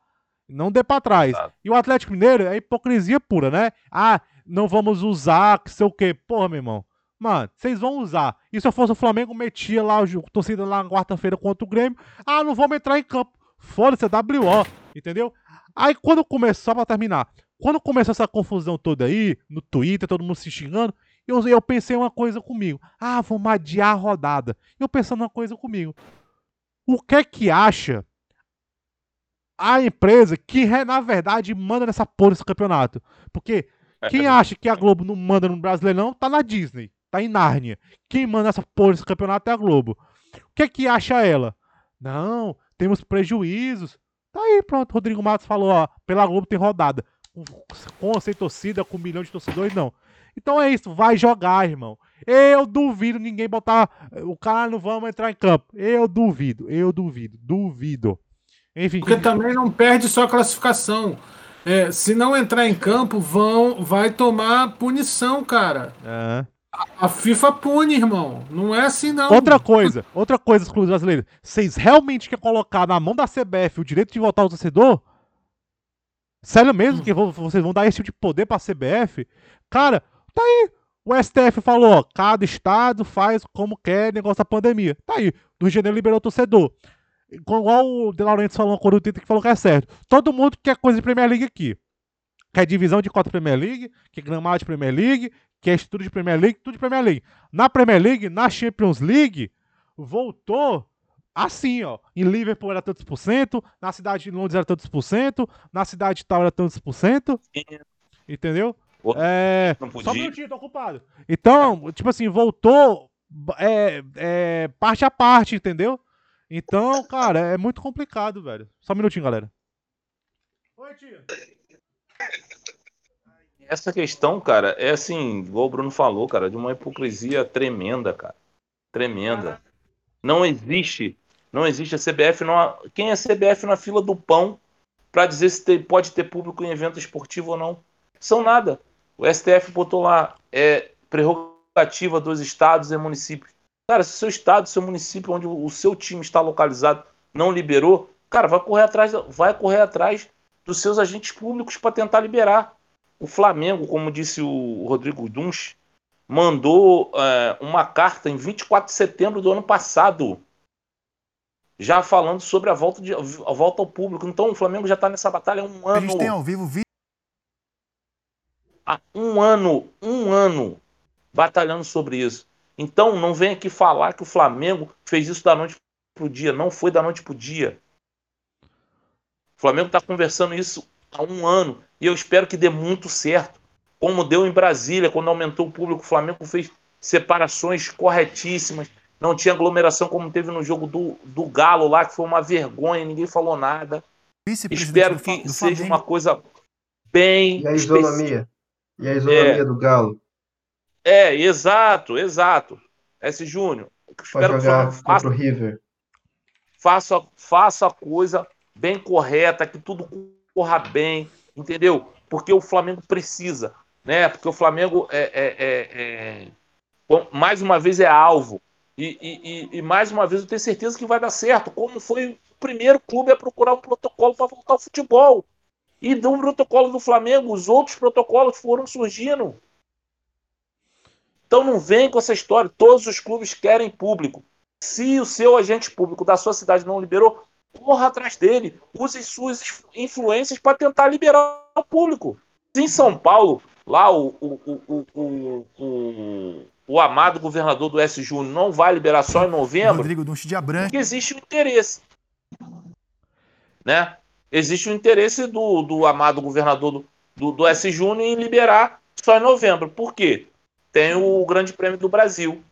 A: Não dê pra trás.
E: Exato.
A: E o Atlético Mineiro é hipocrisia pura, né? Ah, não vamos usar, que sei o quê. Porra, meu irmão. Mano, vocês vão usar. E se eu fosse o Flamengo, metia lá o torcida lá na quarta-feira contra o Grêmio. Ah, não vamos entrar em campo. Foda-se, é WO. Entendeu? Aí quando começou, só pra terminar, quando começou essa confusão toda aí, no Twitter, todo mundo se xingando, eu, eu pensei uma coisa comigo. Ah, vamos adiar a rodada. Eu pensando uma coisa comigo. O que é que acha a empresa que, na verdade, manda nessa porra desse campeonato? Porque quem acha que a Globo não manda no Brasileirão tá na Disney, tá em Nárnia. Quem manda essa porra desse campeonato é a Globo. O que é que acha ela? Não, temos prejuízos. Tá aí, pronto. Rodrigo Matos falou, ó, pela Globo tem rodada. Com, com sem torcida, com um milhão de torcedores, não. Então é isso, vai jogar, irmão. Eu duvido ninguém botar o cara, não vamos entrar em campo. Eu duvido, eu duvido, duvido. Enfim,
B: Porque também não perde só a classificação. É, se não entrar em campo, vão, vai tomar punição, cara.
A: é.
B: A FIFA pune, irmão. Não é assim, não.
A: Outra coisa, outra coisa, os clubes brasileiros. Vocês realmente querem colocar na mão da CBF o direito de votar o torcedor? Sério mesmo que vo- vocês vão dar esse tipo de poder pra CBF? Cara, tá aí. O STF falou, ó, cada estado faz como quer negócio da pandemia. Tá aí. Do Rio de Janeiro liberou o torcedor. Igual o De Laurentiis falou no Coro Twitter que falou que é certo. Todo mundo quer coisa de Premier League aqui. Quer divisão de cota Premier League, quer gramado de Premier League, quer estudo de Premier League, tudo de Premier League. Na Premier League, na Champions League, voltou assim, ó. Em Liverpool era tantos por cento, na cidade de Londres era tantos por cento, na cidade de tal era tantos por cento. Entendeu? É. Só um minutinho, tô ocupado. Então, tipo assim, voltou é, é, parte a parte, entendeu? Então, cara, é muito complicado, velho. Só um minutinho, galera. Oi, tia.
E: Essa questão, cara, é assim, igual o Bruno falou, cara, de uma hipocrisia tremenda, cara. Tremenda. Não existe, não existe a CBF, não, há- quem é CBF na fila do pão pra dizer se tem- pode ter público em evento esportivo ou não? São nada. O STF botou lá, é prerrogativa dos estados e municípios. Cara, se o seu estado, seu município, onde o seu time está localizado, não liberou, cara, vai correr atrás, vai correr atrás dos seus agentes públicos para tentar liberar. O Flamengo, como disse o Rodrigo Dunch, mandou é, uma carta em 24 de setembro do ano passado, já falando sobre a volta, de, a volta ao público. Então o Flamengo já está nessa batalha há um
F: A gente tem
E: ano.
F: ao vivo vídeo.
E: Há um ano, um ano batalhando sobre isso. Então não vem aqui falar que o Flamengo fez isso da noite pro dia. Não foi da noite pro dia. O Flamengo está conversando isso há um ano e eu espero que dê muito certo. Como deu em Brasília, quando aumentou o público, o Flamengo fez separações corretíssimas. Não tinha aglomeração como teve no jogo do, do Galo lá, que foi uma vergonha, ninguém falou nada. Espero que seja uma coisa bem
C: E a
E: específica.
C: isonomia? E a isonomia do Galo?
E: É, exato, exato. S. Júnior. Espero que faça,
C: o River?
E: faça, faça a coisa bem correta, que tudo corra bem, entendeu? Porque o Flamengo precisa, né? Porque o Flamengo é, é- é- é- mais uma vez é alvo. E, e- e- e mais uma vez eu tenho certeza que vai dar certo, como foi o primeiro clube a procurar um protocolo para voltar ao futebol. E do protocolo do Flamengo, os outros protocolos foram surgindo. Então não vem com essa história. Todos os clubes querem público. Se o seu agente público da sua cidade não liberou, corra atrás dele. Use suas influências para tentar liberar o público. Se em São Paulo, lá o, o, o, o, o, amado governador do S. Júnior não vai liberar só em novembro,
F: Rodrigo Dunch de Abrantes.
E: porque existe um interesse. Né? Existe o interesse do, do amado governador do, do, do S. Júnior em liberar só em novembro. Por quê? Tem o Grande Prêmio do Brasil.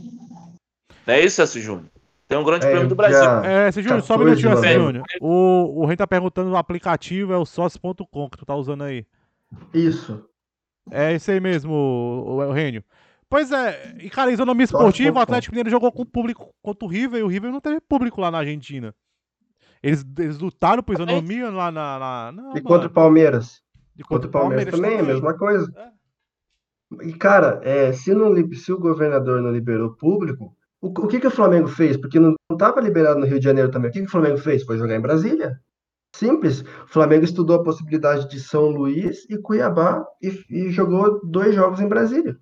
E: Não é isso, S. Júnior? Tem o Grande
C: É,
E: Prêmio do Brasil.
C: já-
A: É, Cê Júnior, só um
C: 14
A: minutinho, assim. Júnior. O, o Rei tá perguntando o aplicativo, é o sócio.com que tu tá usando aí.
C: Isso.
A: É esse aí mesmo, o, o, o Rênio. Pois é, e cara, isonomia esportiva, o. Atlético Mineiro jogou com público contra o River e o River não teve público lá na Argentina. Eles, eles lutaram por isonomia lá na. na não,
C: E
A: mano.
C: contra o Palmeiras?
A: E
C: Contra o Palmeiras também, é a mesma coisa. E, cara, é, se, não, se o governador não liberou público, o, o que, que o Flamengo fez? Porque não estava liberado no Rio de Janeiro também. O que, que o Flamengo fez? Foi jogar em Brasília. Simples. O Flamengo estudou a possibilidade de São Luís e Cuiabá e, e jogou dois jogos em Brasília,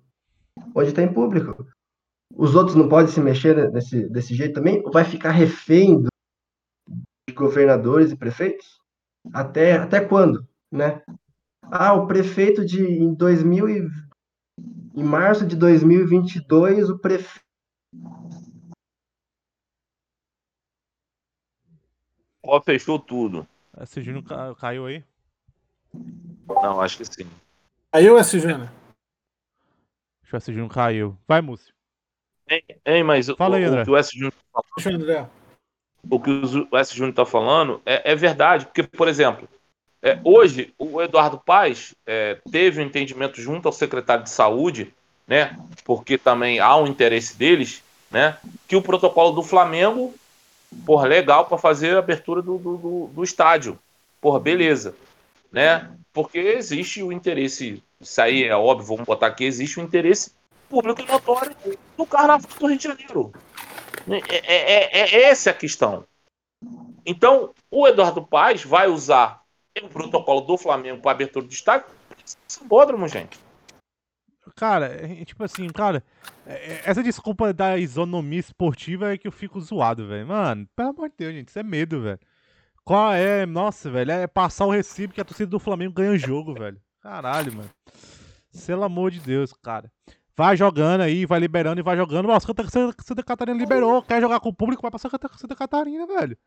C: onde tem público. Os outros não podem se mexer nesse, desse jeito também? Vai ficar refém do- de governadores e prefeitos? Até, até quando, né? Ah, o prefeito de em 2000 e, em março de 2022, o prefeito
E: Ó, fechou tudo.
A: Esse Júnior ca- caiu aí.
E: Não, acho que sim.
B: Aí eu, esse Júnior.
A: Deixa eu ver se o Júnior caiu. Vai, Múcio.
E: Hein, mas o-
A: Fala aí,
E: o,
A: André.
E: que o S. Júnior
B: Deixa eu, André.
E: o que o S. Júnior está falando é, é verdade, porque, por exemplo, é, hoje o Eduardo Paes é, teve um entendimento junto ao secretário de saúde, né? Porque também há um interesse deles, né? Que o protocolo do Flamengo, porra, legal para fazer a abertura do, do, do- estádio. Porra, beleza. Né? Porque existe o interesse, isso aí é óbvio, vamos botar aqui, existe o interesse público notório do Carnaval do Rio de Janeiro. É, é, é, é essa a questão. Então, o Eduardo Paes vai usar o protocolo do Flamengo para abertura do estádio. Sambódromo, gente.
A: Cara, é, tipo assim, cara, é, é, essa desculpa da isonomia esportiva é que eu fico zoado, velho. Mano, pelo amor de Deus, gente, isso é medo, velho. Qual é? Nossa, velho, é passar o recibo que a torcida do Flamengo ganha o jogo, velho. Caralho, mano. Pelo amor de Deus, cara. Vai jogando aí, vai liberando e vai jogando. Nossa, Santa, Santa Catarina liberou. Quer jogar com o público, vai pra Santa, Santa Catarina, velho.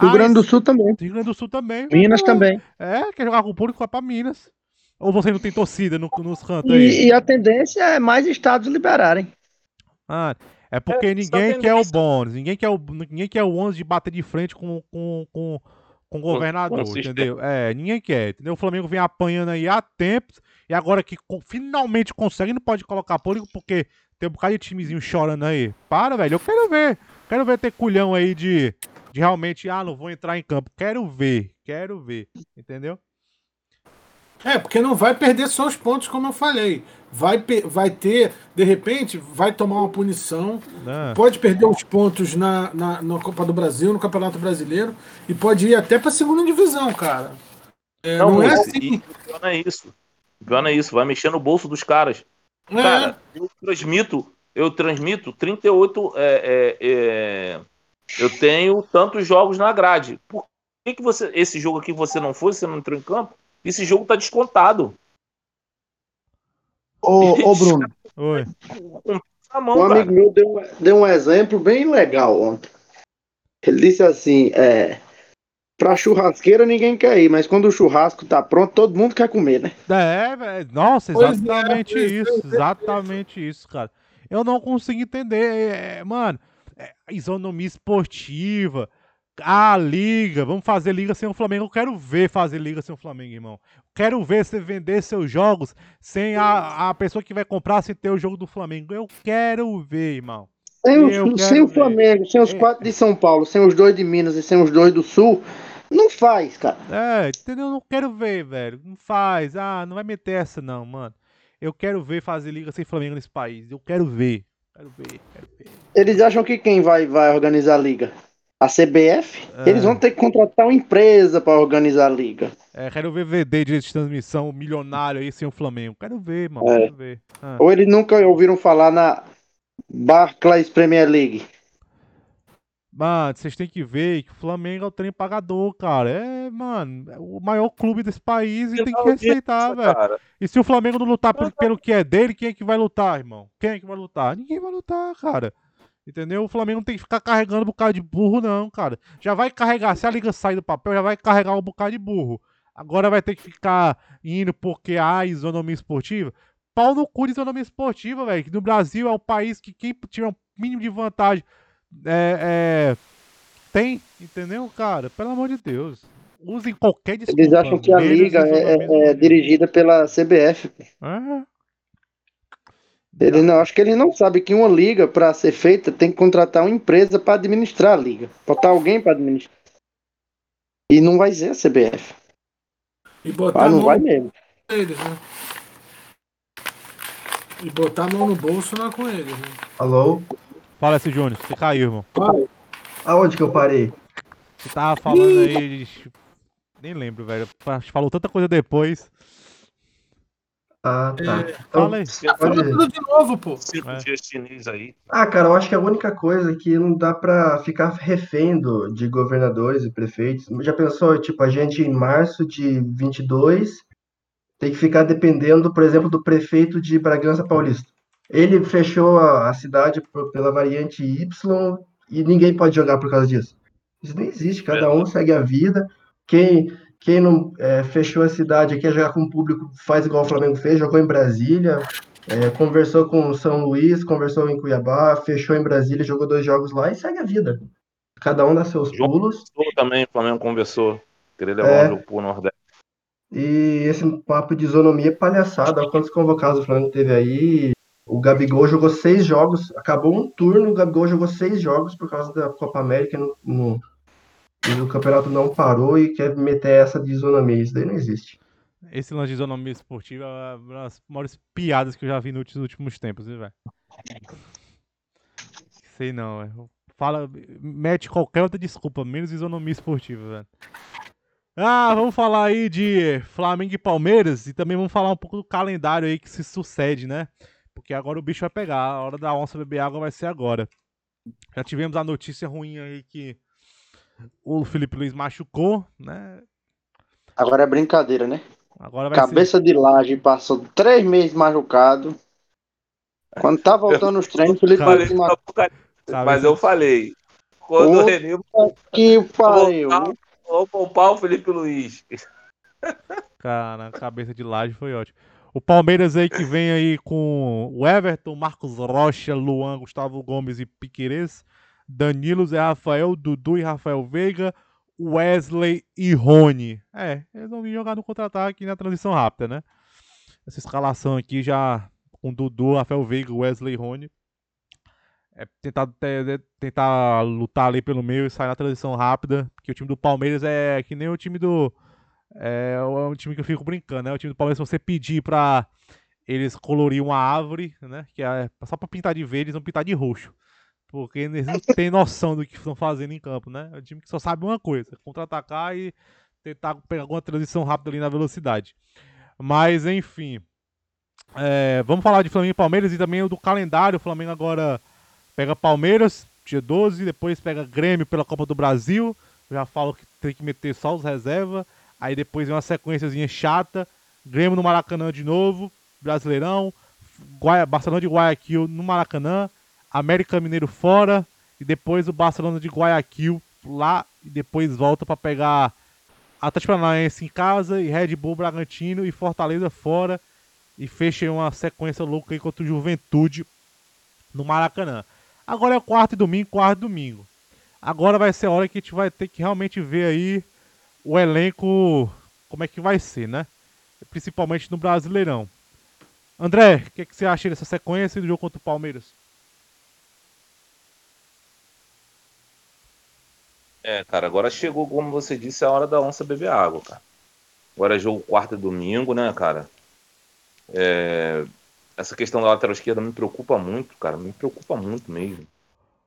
D: Rio
A: Ah,
D: Grande do Sul também.
A: Rio Grande do Sul também.
D: Minas também.
A: É, quer jogar com o público, vai pra Minas. Ou você não tem torcida no, nos cantos aí?
D: E, e a tendência é mais estados liberarem.
A: Ah, é porque
E: É,
A: ninguém quer o bônus, ninguém quer o, ninguém quer o 11 de bater de frente com, com, com, com o governador,
E: com
A: entendeu? É, ninguém quer, entendeu? O Flamengo vem apanhando aí há tempos e agora que finalmente consegue, não pode colocar público porque tem um bocado de timezinho chorando aí. Para, velho, eu quero ver. Quero ver ter culhão aí de, de realmente, ah, não vou entrar em campo. Quero ver, quero ver, entendeu?
B: É, porque não vai perder só os pontos, como eu falei. Vai, vai ter, de repente, vai tomar uma punição.
A: Né?
B: Pode perder os pontos na, na, na Copa do Brasil, no Campeonato Brasileiro. E pode ir até pra segunda divisão, cara. É, não, é
E: mas
B: assim.
E: o pior não é isso. Não é isso. Vai mexer no bolso dos caras.
B: É,
E: Cara, eu transmito, eu transmito 38. É, é, é, eu tenho tantos jogos na grade. Por que, que você. Esse jogo aqui você não foi, você não entrou em campo? Esse jogo tá descontado.
D: Ô, ô Bruno,
A: Oi.
E: Mão,
D: um
E: cara.
D: amigo meu deu, deu um exemplo bem legal ontem. Ele disse assim: é. Pra churrasqueira ninguém quer ir, mas quando o churrasco tá pronto, todo mundo quer comer, né?
A: É, velho. Nossa,
B: Pois é,
A: exatamente
B: é,
A: isso.
B: é.
A: Exatamente isso, cara. Eu não consigo entender. é, é, mano, é, isonomia esportiva. A liga. Vamos fazer liga sem o Flamengo. Eu quero ver fazer liga sem o Flamengo, irmão. Quero ver você vender seus jogos sem a, a pessoa que vai comprar sem ter o jogo do Flamengo. Eu quero ver, irmão.
D: Sem, o- sem o. Flamengo, sem os
A: É.
D: quatro de São Paulo, sem os dois de Minas e sem os dois do Sul, não faz, cara.
A: É, entendeu? Não quero ver, velho. Não faz. Ah, não vai meter essa, não, mano. Eu quero ver fazer liga sem Flamengo nesse país. Eu quero ver. Quero ver, quero ver.
D: Eles acham que quem vai, vai organizar a liga? A CBF?
A: É.
D: Eles vão ter que contratar uma empresa para organizar a liga.
A: É, quero ver VD de transmissão milionário aí sem o Flamengo. Quero ver, mano.
D: É.
A: Quero ver. Ah.
D: Ou eles nunca ouviram falar na Barclays Premier League.
A: Mano, vocês têm que ver que o Flamengo é o trem pagador, cara. É, mano, é o maior clube desse país e tem que respeitar, velho. E se o Flamengo não lutar pelo, pelo que é dele, quem é que vai lutar, irmão? Quem é que vai lutar? Ninguém vai lutar, cara. Entendeu? O Flamengo não tem que ficar carregando um bocado de burro, não, cara. Já vai carregar, se a liga sair do papel, já vai carregar um bocado de burro. Agora vai ter que ficar indo porque há isonomia esportiva. Pau no cu de isonomia esportiva, velho. Que no Brasil é o país que quem tiver um mínimo de vantagem é, é, tem, entendeu, cara? Pelo amor de Deus. Usem qualquer desculpa.
D: Eles acham que a liga é, é- é dirigida pela CBF.
A: É.
D: Eles não, acho que eles não sabem que uma liga, para ser feita, tem que contratar uma empresa para administrar a liga. Botar alguém para administrar. E não vai ser a CBF.
B: E botar
D: Ah,
B: a
D: não
B: mão
D: vai mesmo.
B: eles, né? E botar a mão no bolso não é com eles, né?
C: Alô?
A: Fala esse Júnior, você caiu, irmão.
C: Aonde que eu parei?
A: Você tava falando aí de Nem lembro, velho. A gente falou tanta coisa depois.
C: Ah, tá.
B: É,
C: Então,
A: Fala aí.
B: Fala tudo de novo, pô.
A: É.
E: chinês aí.
C: Ah, cara, eu acho que a única coisa é que não dá pra ficar refém do- de governadores e prefeitos. Já pensou, tipo, a gente em março de 22 tem que ficar dependendo, por exemplo, do prefeito de Bragança Paulista. Ele fechou a, a cidade por- pela variante Y e ninguém pode jogar por causa disso. Isso não existe, cada um segue a vida. Quem, quem não é, fechou a cidade e quer jogar com o público faz igual o Flamengo fez, jogou em Brasília, é, conversou com o São Luís, conversou em Cuiabá, fechou em Brasília, jogou dois jogos lá e segue a vida. Cada um dá seus
E: Jogo.
C: pulos.
E: Também, o Flamengo conversou. Queria levar
C: É.
E: um pro Nordeste.
C: E esse papo de isonomia é palhaçada. Quantos convocados o Flamengo teve aí. O Gabigol jogou seis jogos, acabou um turno, o Gabigol jogou seis jogos por causa da Copa América no, no- e o campeonato não parou e quer meter essa de isonomia. Isso daí não existe.
A: Esse lance de isonomia esportiva é uma das maiores piadas que eu já vi nos últimos tempos, velho? Sei não. Fala, mete qualquer outra desculpa, menos isonomia esportiva, velho. Ah, vamos falar aí de Flamengo e Palmeiras e também vamos falar um pouco do calendário aí que se sucede, né? Porque agora o bicho vai pegar, a hora da onça beber água vai ser agora. Já tivemos a notícia ruim aí que o Felipe Luiz machucou, né?
D: Agora é brincadeira, né?
A: Agora vai ser...
D: Cabeça de laje passou três meses machucado. Quando tá voltando os treinos, o Felipe
A: Cara,
D: Luiz machucou.
E: Mas eu falei. Quando o Renê
D: Que pariu.
E: vou poupar o Felipe Luiz.
A: Cara, cabeça de laje foi ótimo. O Palmeiras aí que vem aí com o Everton, Marcos Rocha, Luan, Gustavo Gomes e Piquerez, Danilo, Zé Rafael, Dudu e Rafael Veiga, Wesley e Rony. É, eles vão vir jogar no contra-ataque na transição rápida, né? Essa escalação aqui já com Dudu, Rafael Veiga, Wesley e Rony. É tentar, te- tentar lutar ali pelo meio e sair na transição rápida, porque o time do Palmeiras é que nem o time do, é um time que eu fico brincando, né? O time do Palmeiras, se você pedir pra eles colorir uma árvore, né? Que é só pra pintar de verde, eles vão pintar de roxo. Porque eles não têm noção do que estão fazendo em campo, né? É um time que só sabe uma coisa: contra-atacar e tentar pegar alguma transição rápida ali na velocidade. Mas, enfim. é, vamos falar de Flamengo e Palmeiras e também do calendário. O Flamengo agora pega Palmeiras, dia 12, depois pega Grêmio pela Copa do Brasil. Já falo que tem que meter só os reservas. Aí depois vem uma sequenciazinha chata. Grêmio no Maracanã de novo. Brasileirão. Barcelona de Guayaquil no Maracanã. América Mineiro fora. E depois o Barcelona de Guayaquil lá. E depois volta para pegar Atlético Paranaense em casa. E Red Bull Bragantino e Fortaleza fora. E fecha uma sequência louca aí contra o Juventude no Maracanã. Agora é quarto e domingo, quarto e domingo. Agora vai ser a hora que a gente vai ter que realmente ver aí o elenco, como é que vai ser, né? Principalmente no Brasileirão. André, o que, que você acha dessa sequência do jogo contra o Palmeiras?
E: É, cara, agora chegou, como você disse, a hora da onça beber água, cara. Agora é jogo quarto e domingo, né, cara? É, Essa questão da lateral esquerda me preocupa muito, cara. Me preocupa muito mesmo.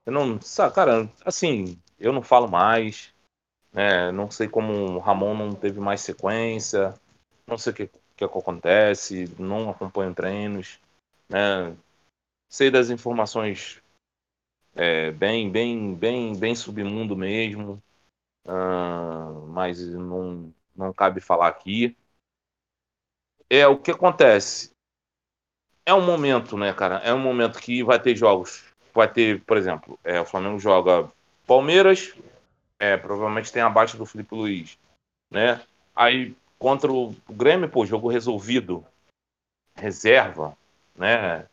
E: Eu não, cara, assim, eu não falo mais, né? Não sei como o Ramon não teve mais sequência, não sei o que, que acontece, não acompanho treinos, né? Sei das informações é, bem, bem, bem, bem submundo mesmo, ah, mas não, não cabe falar aqui. É o que acontece. É um momento, né, cara? É um momento que vai ter jogos. Vai ter, por exemplo, é, o Flamengo joga Palmeiras, é, provavelmente tem abaixo do Felipe Luiz, né? Aí contra o Grêmio, pô, jogo resolvido, reserva, né?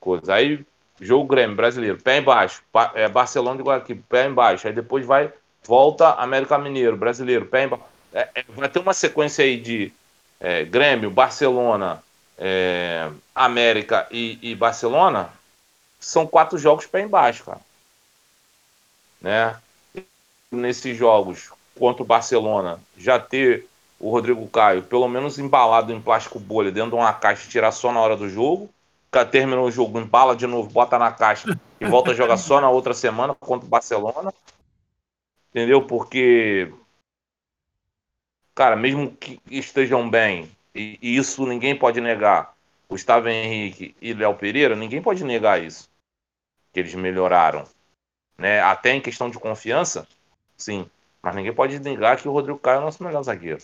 E: Coisa. Aí jogo Grêmio brasileiro, pé embaixo, Ba- é, Barcelona de Guayaquil, pé embaixo. Aí depois vai volta América Mineiro, brasileiro, pé embaixo. É, é, vai ter uma sequência aí de é, Grêmio, Barcelona, é, América e, e Barcelona. São quatro jogos pé embaixo, cara. Né? Nesses jogos contra o Barcelona, já ter o Rodrigo Caio pelo menos embalado em plástico bolha dentro de uma caixa tirar só na hora do jogo. Terminou o jogo, embala de novo, bota na caixa e volta a jogar só na outra semana contra o Barcelona. Entendeu? Porque cara, mesmo que estejam bem, e, e isso ninguém pode negar, Gustavo Henrique e Léo Pereira, ninguém pode negar isso. Que eles melhoraram. Né? Até em questão de confiança, sim. Mas ninguém pode negar que o Rodrigo Caio é o nosso melhor zagueiro.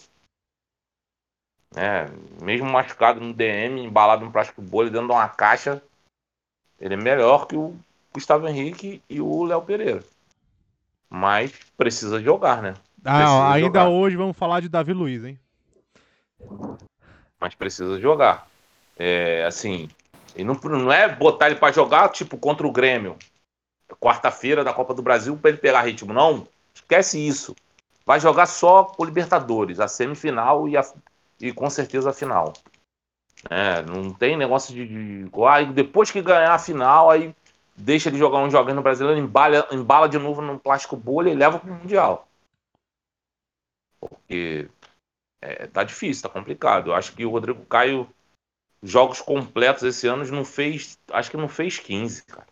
E: É, mesmo machucado no DM, embalado no plástico bolha, dentro de uma caixa, ele é melhor que o Gustavo Henrique e o Léo Pereira. Mas precisa jogar, né?
A: Ah, ainda jogar. hoje vamos falar de Davi Luiz, hein?
E: Mas precisa jogar. É, assim, e não, não é botar ele para jogar, tipo, contra o Grêmio, quarta-feira da Copa do Brasil, para ele pegar ritmo. Não, esquece isso. Vai jogar só o Libertadores, a semifinal e, a, e com certeza a final. É, não tem negócio de, de, ah, depois que ganhar a final, aí deixa ele jogar um joguinho no brasileiro, embala, embala de novo no plástico bolha e leva pro Mundial. Porque é, tá difícil, tá complicado. Eu acho que o Rodrigo Caio, jogos completos esse ano, não fez. Acho que não fez 15, cara.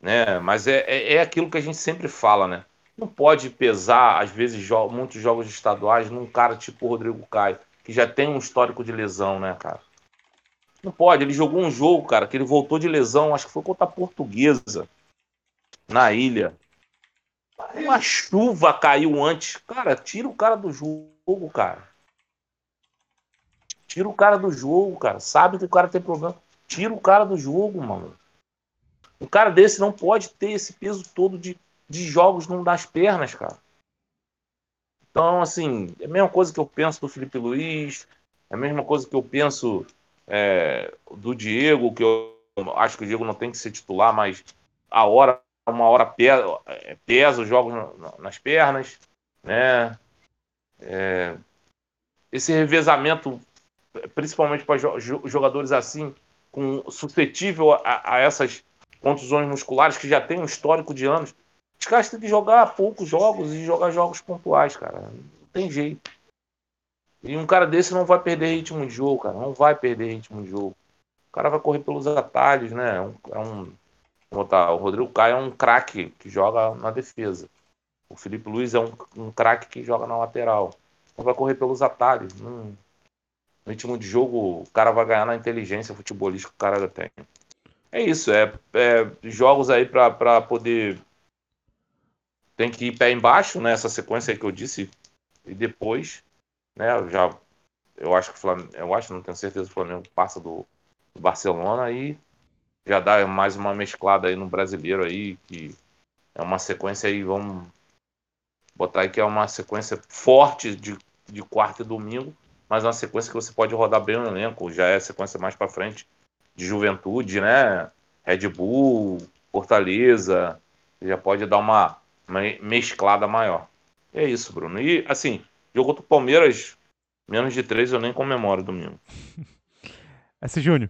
E: Né? Mas é, é, é aquilo que a gente sempre fala, né? Não pode pesar, às vezes, jo muitos jogos estaduais num cara tipo o Rodrigo Caio, que já tem um histórico de lesão, né, cara? Não pode. Ele jogou um jogo, cara, que ele voltou de lesão, acho que foi contra a Portuguesa, na ilha. Uma chuva caiu antes. Cara, tira o cara do jogo, cara. Tira o cara do jogo, cara. Sabe que o cara tem problema. Tira o cara do jogo, mano. Um cara desse não pode ter esse peso todo de, de jogos não das pernas, cara. Então, assim, é a mesma coisa que eu penso do Felipe Luiz, é a mesma coisa que eu penso é, do Diego, que eu acho que o Diego não tem que ser titular, mas a hora, uma hora pesa, é, pesa os jogos nas pernas, né? É, esse revezamento, principalmente para jogadores assim, com suscetível a, a, essas contusões musculares que já tem um histórico de anos, os caras têm que jogar poucos jogos e jogar jogos pontuais, cara. Não tem jeito. E um cara desse não vai perder ritmo de jogo, cara. Não vai perder ritmo de jogo. O cara vai correr pelos atalhos, né? É um, é um botar, o Rodrigo Caio é um craque que joga na defesa. O Felipe Luiz é um, um craque que joga na lateral. Vai correr pelos atalhos. no ritmo de jogo, o cara vai ganhar na inteligência futebolística que o cara tem. É isso, é, é jogos aí para poder. Tem que ir pé embaixo nessa né, sequência que eu disse. E depois né? Já, eu acho que o Flamengo, eu acho, não tenho certeza, o Flamengo passa do, do Barcelona e já dá mais uma mesclada aí no brasileiro aí, que é uma sequência aí, vamos botar aí que é uma sequência forte de, de quarta e domingo, mas uma sequência que você pode rodar bem no elenco, já é sequência mais para frente de juventude, né? Red Bull, Fortaleza, já pode dar uma, uma mesclada maior. É isso, Bruno. E assim, Jogo contra o Palmeiras, menos de três eu nem comemoro domingo.
A: S. Júnior.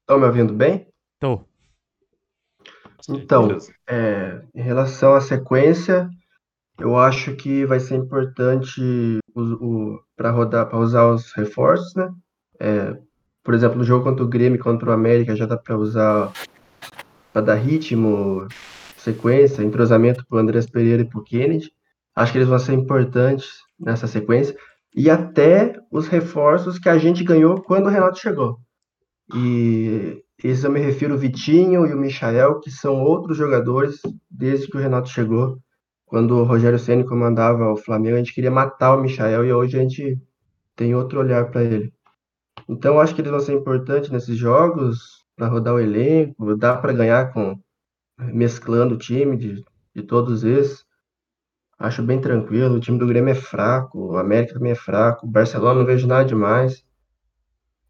C: Estão me ouvindo bem?
A: Tô.
C: Então, é, em relação à sequência, eu acho que vai ser importante para rodar, para usar os reforços, né? É, por exemplo, no jogo contra o Grêmio, contra o América, já dá para usar para dar ritmo, sequência, entrosamento para o Andrés Pereira e para o Kennedy. Acho que eles vão ser importantes nessa sequência. E até os reforços que a gente ganhou quando o Renato chegou. E isso eu me refiro o Vitinho e o Michael, que são outros jogadores desde que o Renato chegou. Quando o Rogério Ceni comandava o Flamengo, a gente queria matar o Michael e hoje a gente tem outro olhar para ele. Então acho que eles vão ser importantes nesses jogos para rodar o elenco, dá para ganhar com mesclando o time de, de todos esses. Acho bem tranquilo. O time do Grêmio é fraco, o América também é fraco, o Barcelona não vejo nada demais.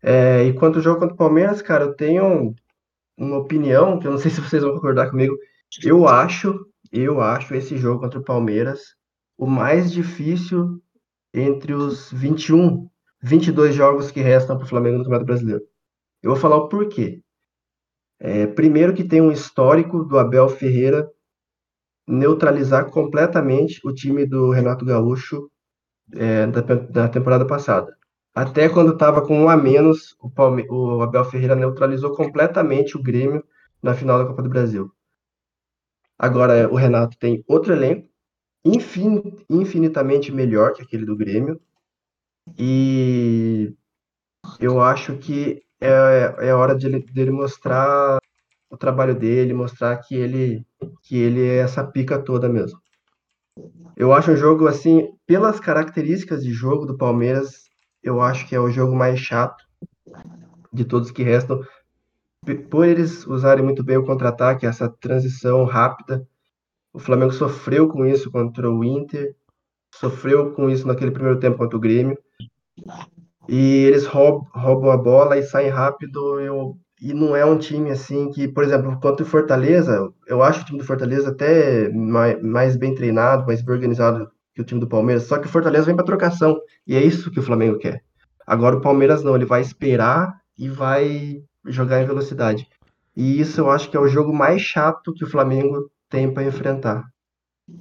C: É, e quanto ao jogo contra o Palmeiras, cara, eu tenho uma opinião que eu não sei se vocês vão concordar comigo. Eu acho, eu acho esse jogo contra o Palmeiras o mais difícil entre os 21, 22 jogos que restam para o Flamengo no Campeonato Brasileiro. Eu vou falar o porquê. É, primeiro que tem um histórico do Abel Ferreira neutralizar completamente o time do Renato Gaúcho é, da, da, temporada passada. Até quando estava com um a menos, o, Palme o Abel Ferreira neutralizou completamente o Grêmio na final da Copa do Brasil. Agora, o Renato tem outro elenco, infin, infinitamente melhor que aquele do Grêmio. E eu acho que é, é hora de, dele mostrar o trabalho dele, mostrar que ele, que ele é essa pica toda mesmo. Eu acho um jogo, assim, pelas características de jogo do Palmeiras, eu acho que é o jogo mais chato de todos que restam. Por eles usarem muito bem o contra-ataque, essa transição rápida, o Flamengo sofreu com isso contra o Inter, sofreu com isso naquele primeiro tempo contra o Grêmio. E eles roubam, roubam a bola e saem rápido. Eu, e não é um time assim que, por exemplo, contra o Fortaleza, eu acho o time do Fortaleza até mais, mais bem treinado, mais bem organizado que o time do Palmeiras. Só que o Fortaleza vem para trocação. E é isso que o Flamengo quer. Agora o Palmeiras não, ele vai esperar e vai jogar em velocidade. E isso eu acho que é o jogo mais chato que o Flamengo tem para enfrentar.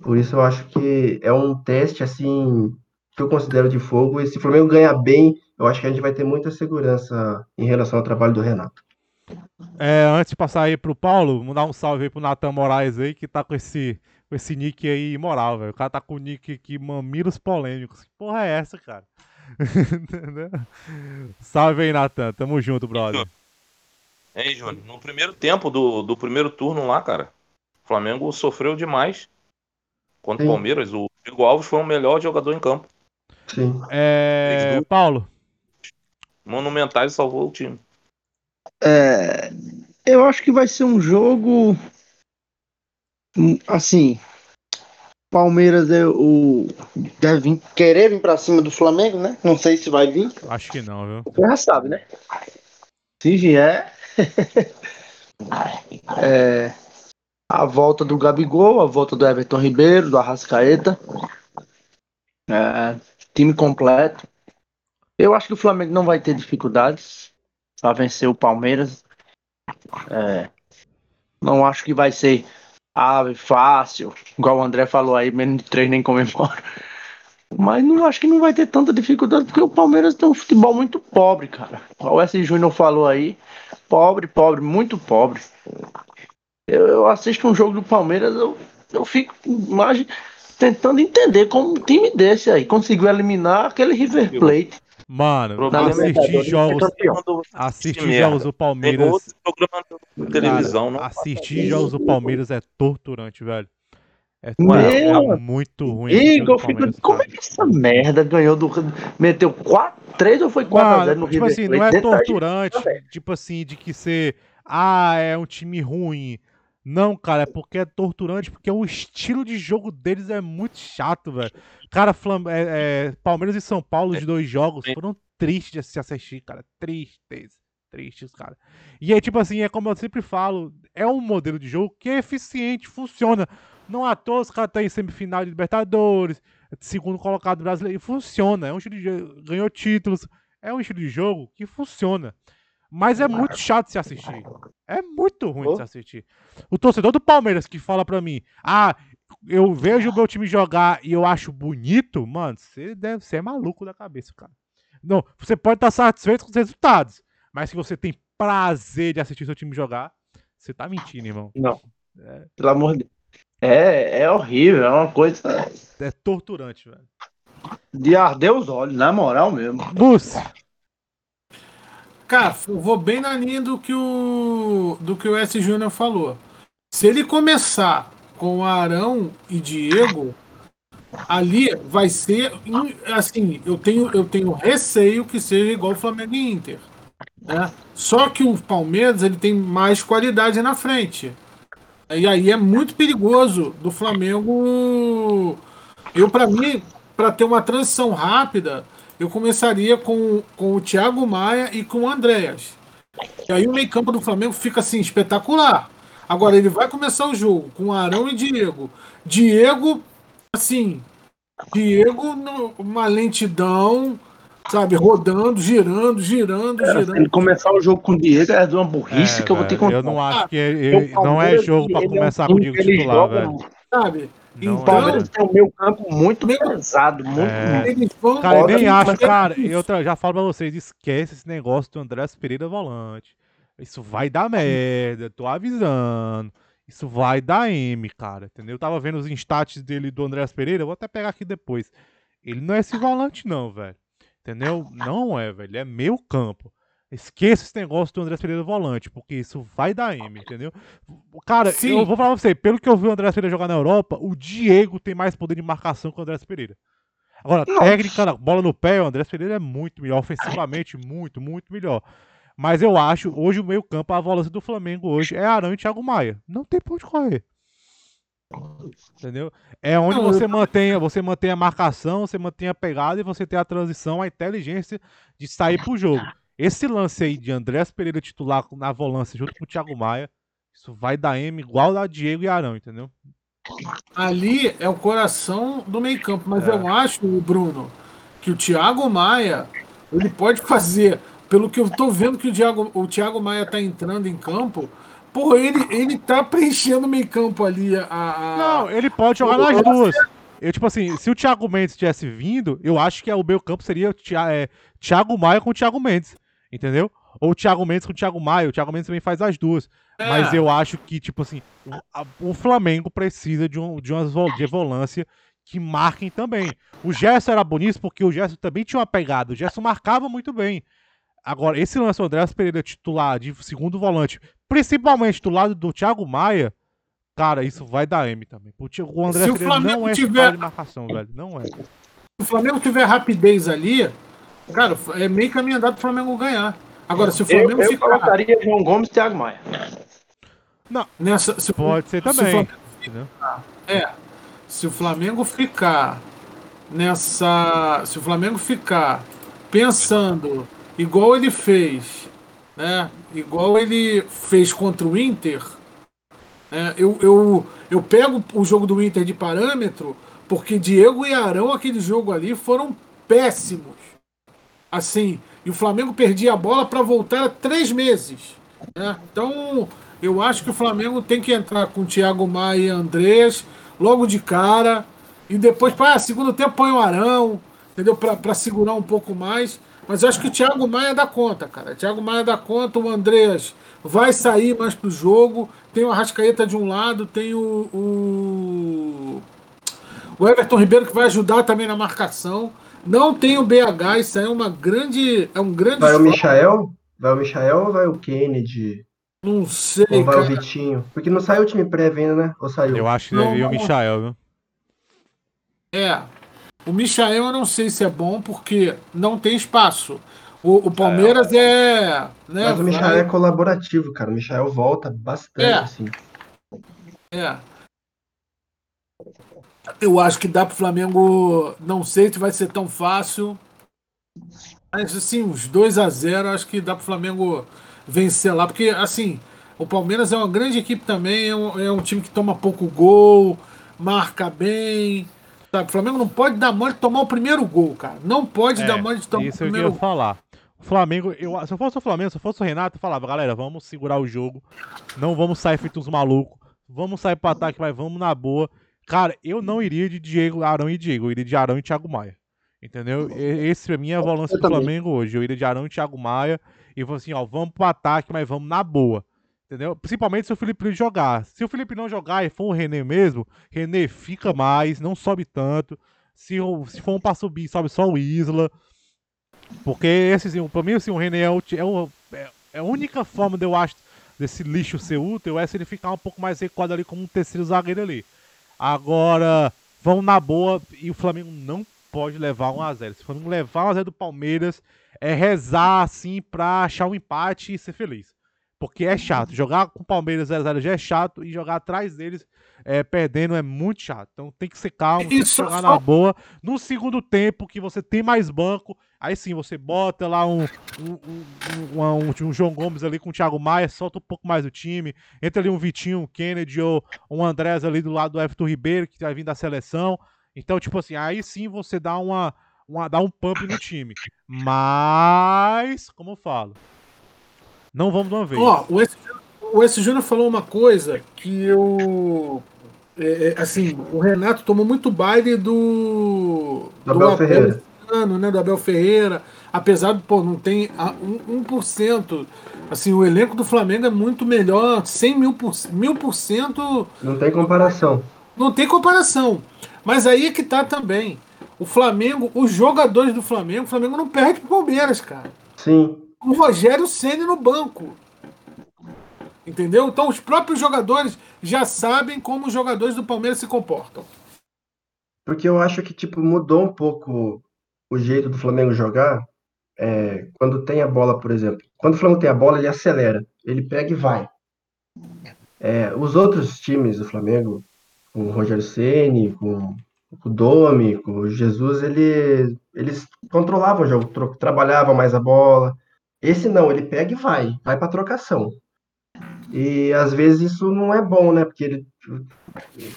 C: Por isso eu acho que é um teste assim que eu considero de fogo. E se o Flamengo ganhar bem, eu acho que a gente vai ter muita segurança em relação ao trabalho do Renato.
A: É, antes de passar aí pro Paulo, mandar um salve aí pro Natan Moraes aí, que tá com esse, com esse nick aí imoral, velho. O cara tá com o nick aqui, Mamilos Polêmicos. Que porra é essa, cara? salve aí, Natan. Tamo junto, brother.
E: Hein, Júnior? No primeiro tempo do, do primeiro turno lá, cara, o Flamengo sofreu demais contra o Palmeiras. O Hugo Alves foi o melhor jogador em campo.
C: Sim.
A: É... Paulo.
E: Monumentais salvou o time.
D: É, eu acho que vai ser um jogo assim. Palmeiras o, deve vir, querer vir pra cima do Flamengo, né? Não sei se vai vir.
A: Acho que não, viu?
D: Você já sabe, né? Se vier. é, a volta do Gabigol, a volta do Everton Ribeiro, do Arrascaeta. É, time completo. Eu acho que o Flamengo não vai ter dificuldades para vencer o Palmeiras. É, não acho que vai ser ave fácil, igual o André falou aí, menos de três nem comemora. Mas não acho que não vai ter tanta dificuldade, porque o Palmeiras tem um futebol muito pobre, cara. O S. Júnior falou aí, pobre, pobre, muito pobre. Eu, eu, assisto um jogo do Palmeiras, eu, eu fico mais tentando entender como um time desse aí conseguiu eliminar aquele River Plate.
A: Mano, assistir jogos, assistir jogos do Palmeiras. Televisão, cara, assistir jogos do Palmeiras é torturante, velho. É, é muito ruim.
D: Igor, fico, como é que essa merda ganhou do. Meteu 4, 3 ou foi 4
A: Mano, no tipo River assim, Plate? não é torturante, tipo assim, de que ser. Ah, é um time ruim. Não, cara, é porque é torturante, porque o estilo de jogo deles é muito chato, velho. Cara, Flam é, é, Palmeiras e São Paulo, os dois jogos, foram tristes de se assistir, cara. Tristes, tristes, cara. E aí, tipo assim, é como eu sempre falo, é um modelo de jogo que é eficiente, funciona. Não à toa os caras estão em semifinal de Libertadores, segundo colocado brasileiro, funciona. É um estilo de jogo, ganhou títulos, é um estilo de jogo que funciona. Mas é muito chato se assistir. É muito ruim de se assistir. O torcedor do Palmeiras que fala pra mim, ah, eu vejo o meu time jogar e eu acho bonito, mano, você deve ser maluco da cabeça, cara. Não, você pode estar satisfeito com os resultados, mas se você tem prazer de assistir seu time jogar, você tá mentindo, irmão.
D: Não. É... Pelo amor de Deus. É, é horrível, é uma coisa.
A: É torturante, velho.
D: De arder os olhos, na moral mesmo.
A: Bus.
B: Cara, eu vou bem na linha do que o do que o S Júnior falou. Se ele começar com Arão e Diego, ali vai ser assim, eu tenho eu tenho receio que seja igual o Flamengo e Inter. Né? Só que o Palmeiras ele tem mais qualidade na frente. E aí é muito perigoso do Flamengo. Eu para mim, para ter uma transição rápida, eu começaria com, com o Thiago Maia e com o Andréas. E aí o meio campo do Flamengo fica assim, espetacular. Agora ele vai começar o jogo com Arão e Diego. Diego, assim, Diego numa lentidão, sabe, rodando, girando, girando,
D: Cara,
B: girando. Se
D: ele começar o jogo com o Diego é de uma burrice é, que eu vou ter que
A: contar. Eu não acho que ele, não é jogo para começar é um com o Diego titular, velho.
D: Sabe? Não o Palmeiras é. tem um meio campo muito pesado, muito. É.
A: Cara, eu nem acho, cara. Eu já falo pra vocês, esquece esse negócio do André Pereira volante. Isso vai dar merda, tô avisando. isso vai dar M, cara, entendeu? Eu tava vendo os instats dele do Andréas Pereira, vou até pegar aqui depois. Ele não é esse volante, não, velho. Entendeu? Não é, velho. É meio campo. Esqueça esse negócio do André Pereira volante, porque isso vai dar M, entendeu? Cara, Sim. eu vou falar pra você, pelo que eu vi o André Pereira jogar na Europa, o Diego tem mais poder de marcação que o André Pereira. Agora, Nossa. técnica, bola no pé, o André Pereira é muito melhor, ofensivamente, muito, muito melhor. Mas eu acho, hoje o meio-campo, a volância do Flamengo hoje é Arão e Thiago Maia. Não tem pra onde correr. Entendeu? É onde você mantém, você mantém a marcação, você mantém a pegada e você tem a transição, a inteligência de sair pro jogo. Esse lance aí de Andrés Pereira titular na volância junto com o Thiago Maia, isso vai dar M igual da Diego e Arão, entendeu?
B: Ali é o coração do meio-campo, mas é. eu acho, Bruno, que o Thiago Maia ele pode fazer, pelo que eu tô vendo que o Thiago, o Thiago Maia tá entrando em campo, Pô, ele, ele tá preenchendo o meio campo ali. A, a...
A: Não, ele pode jogar nas duas. Eu, tipo assim, se o Thiago Mendes tivesse vindo, eu acho que o meio campo seria é, Thiago Maia com o Thiago Mendes. Entendeu? Ou o Thiago Mendes com o Thiago Maia. O Thiago Mendes também faz as duas. É. Mas eu acho que, tipo assim, o, o Flamengo precisa de, um, de umas de volância que marquem também. O Gerson era bonito porque o Gerson também tinha uma pegada. O Gerson marcava muito bem. Agora, esse lance do André Pereira titular de segundo volante, principalmente do lado do Thiago Maia, cara, isso vai dar M também. O André Se Pereira não é tiver... de marcação, velho. Não é. Se
B: o Flamengo tiver rapidez ali, cara, é meio caminho andado pro Flamengo ganhar. Agora, se o Flamengo
D: eu, eu ficar... colocaria João Gomes e Thiago Maia.
A: Não, Nessa, se, pode ser também.
B: Se ficar, é, se o Flamengo ficar nessa... Se o Flamengo ficar pensando igual ele fez, né? Igual ele fez contra o Inter. Né? Eu, eu, eu pego o jogo do Inter de parâmetro porque Diego e Arão, aquele jogo ali, foram péssimos. Assim, e o Flamengo perdia a bola para voltar a três meses. Né? Então, eu acho que o Flamengo tem que entrar com Thiago Maia e Andrés logo de cara. E depois, para segundo tempo, põe o Arão, entendeu? Para segurar um pouco mais. Mas eu acho que o Thiago Maia dá conta, cara. O Thiago Maia dá conta, o Andreas vai sair mais pro jogo. Tem o Arrascaeta de um lado, tem o, o, o Everton Ribeiro que vai ajudar também na marcação. Não tem o BH, isso aí é uma grande. É um grande.
C: Vai o Michael? Vai o Michael ou vai o Kennedy?
B: Não sei.
C: Ou vai cara. o Vitinho? Porque não saiu o time prévio ainda, né? Ou saiu?
A: Eu acho que deve ir o Michael, viu?
B: É, o Michael eu não sei se é bom porque não tem espaço. O, o Palmeiras é. é
C: né, Mas o Michael vai... é colaborativo, cara. O Michael volta bastante, é. assim.
B: É. Eu acho que dá pro Flamengo. Não sei se vai ser tão fácil. Mas assim, uns 2 a 0 acho que dá pro Flamengo vencer lá. Porque, assim, o Palmeiras é uma grande equipe também. É um, é um time que toma pouco gol, marca bem. Sabe, o Flamengo não pode dar mole de tomar o primeiro gol, cara. Não pode é, dar mole de tomar o primeiro
A: gol. Isso eu ia falar. O Flamengo, eu, se eu fosse o Flamengo, se eu fosse o Renato, eu falava, galera, vamos segurar o jogo. Não vamos sair feitos malucos. Vamos sair pro ataque, mas vamos na boa. Cara, eu não iria de Diego, Arão e Diego. Eu iria de Arão e Thiago Maia. Entendeu? Esse pra mim é a volância do Flamengo hoje. Eu iria de Arão e Thiago Maia. E vou assim, ó, vamos pro ataque, mas vamos na boa. Entendeu? Principalmente se o Felipe jogar. Se o Felipe não jogar e for o René mesmo, René fica mais, não sobe tanto. Se, se for um pra subir, sobe só o Isla. Porque esse, assim, pra mim, assim, o René é, o, é, o, é, é a única forma de eu acho desse lixo ser útil é se ele ficar um pouco mais recuado ali como um terceiro zagueiro ali. Agora, vão na boa e o Flamengo não pode levar 1x0. Se o Flamengo levar 1x0 do Palmeiras, é rezar assim pra achar um empate e ser feliz. Porque é chato. Jogar com o Palmeiras 0x0 já é chato e jogar atrás deles é, perdendo é muito chato. Então tem que ser calmo, tem que jogar na boa. No segundo tempo, que você tem mais banco, aí sim você bota lá um, um, um, um, João Gomes ali com o Thiago Maia, solta um pouco mais o time. Entra ali um Vitinho, um Kennedy ou um Andrés ali do lado do Everton Ribeiro, que vai vir da seleção. Então, tipo assim, aí sim você dá uma, uma dá um pump no time. Mas, como eu falo, não vamos de uma vez.
B: Ó, o S, o S Júnior falou uma coisa que eu. É, é assim, o Renato tomou muito baile do.
C: Do Abel, Abel Ferreira.
B: Ano, né, do Abel Ferreira. Apesar de, pô, não tem 1%. Assim, o elenco do Flamengo é muito melhor, 100 mil por, mil por cento.
C: Não tem comparação.
B: Não tem comparação. Mas aí é que tá também. O Flamengo, os jogadores do Flamengo, o Flamengo não perde pro Palmeiras, cara.
C: Sim.
B: O Rogério Ceni no banco. Entendeu? Então os próprios jogadores já sabem como os jogadores do Palmeiras se comportam.
C: Porque eu acho que, tipo, mudou um pouco o jeito do Flamengo jogar. É, quando tem a bola, por exemplo. Quando o Flamengo tem a bola, ele acelera. Ele pega e vai. É, os outros times do Flamengo, com o Rogério Ceni, com o Domi, com o Jesus, ele, eles controlavam o jogo, trabalhavam mais a bola. Esse não, ele pega e vai, vai para trocação. E às vezes isso não é bom, né? Porque ele,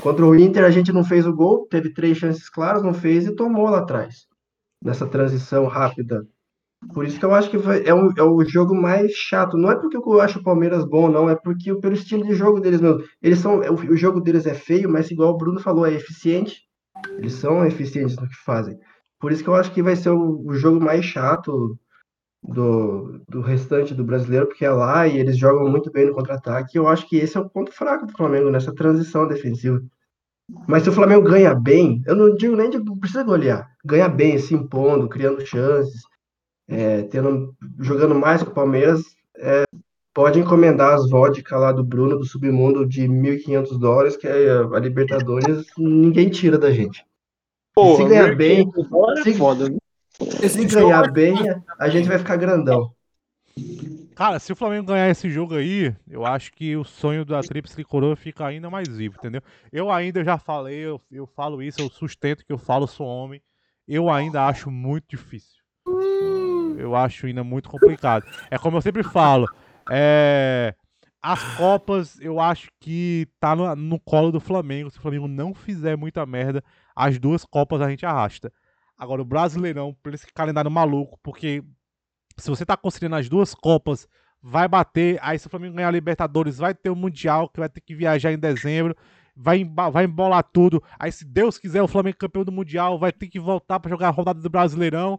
C: contra o Inter a gente não fez o gol, teve três chances claras, não fez e tomou lá atrás. Nessa transição rápida. Por isso que eu acho que é, um, é o jogo mais chato. Não é porque eu acho o Palmeiras bom, não, é porque pelo estilo de jogo deles mesmo. Eles são, o, o jogo deles é feio, mas igual o Bruno falou, é eficiente. Eles são eficientes no que fazem. Por isso que eu acho que vai ser o, o jogo mais chato do, do restante do brasileiro, porque é lá e eles jogam muito bem no contra-ataque. Eu acho que esse é o ponto fraco do Flamengo nessa transição defensiva. Mas se o Flamengo ganha bem, eu não digo nem de precisa golear, ganha bem, se impondo, criando chances, é, tendo, jogando mais com o Palmeiras, é, pode encomendar as vodka lá do Bruno, do Submundo, de 1.500 dólares, que é a Libertadores, ninguém tira da gente. Porra, se ganhar bem, é se, foda, se ganhar bem, a gente vai ficar grandão.
A: Cara, se o Flamengo ganhar esse jogo aí, eu acho que o sonho da Tríplice Coroa fica ainda mais vivo, entendeu? Eu ainda já falei, eu, eu falo isso, eu sustento que eu falo, sou homem. Eu ainda acho muito difícil. Eu acho ainda muito complicado. É como eu sempre falo, é, as Copas, eu acho que tá no, no, colo do Flamengo. Se o Flamengo não fizer muita merda, as duas Copas a gente arrasta. Agora, o Brasileirão, por esse calendário maluco, porque se você tá conseguindo as duas Copas, vai bater. Aí, se o Flamengo ganhar a Libertadores, vai ter o Mundial, que vai ter que viajar em dezembro. Vai, vai embolar tudo. Aí, se Deus quiser, o Flamengo campeão do Mundial, vai ter que voltar para jogar a rodada do Brasileirão.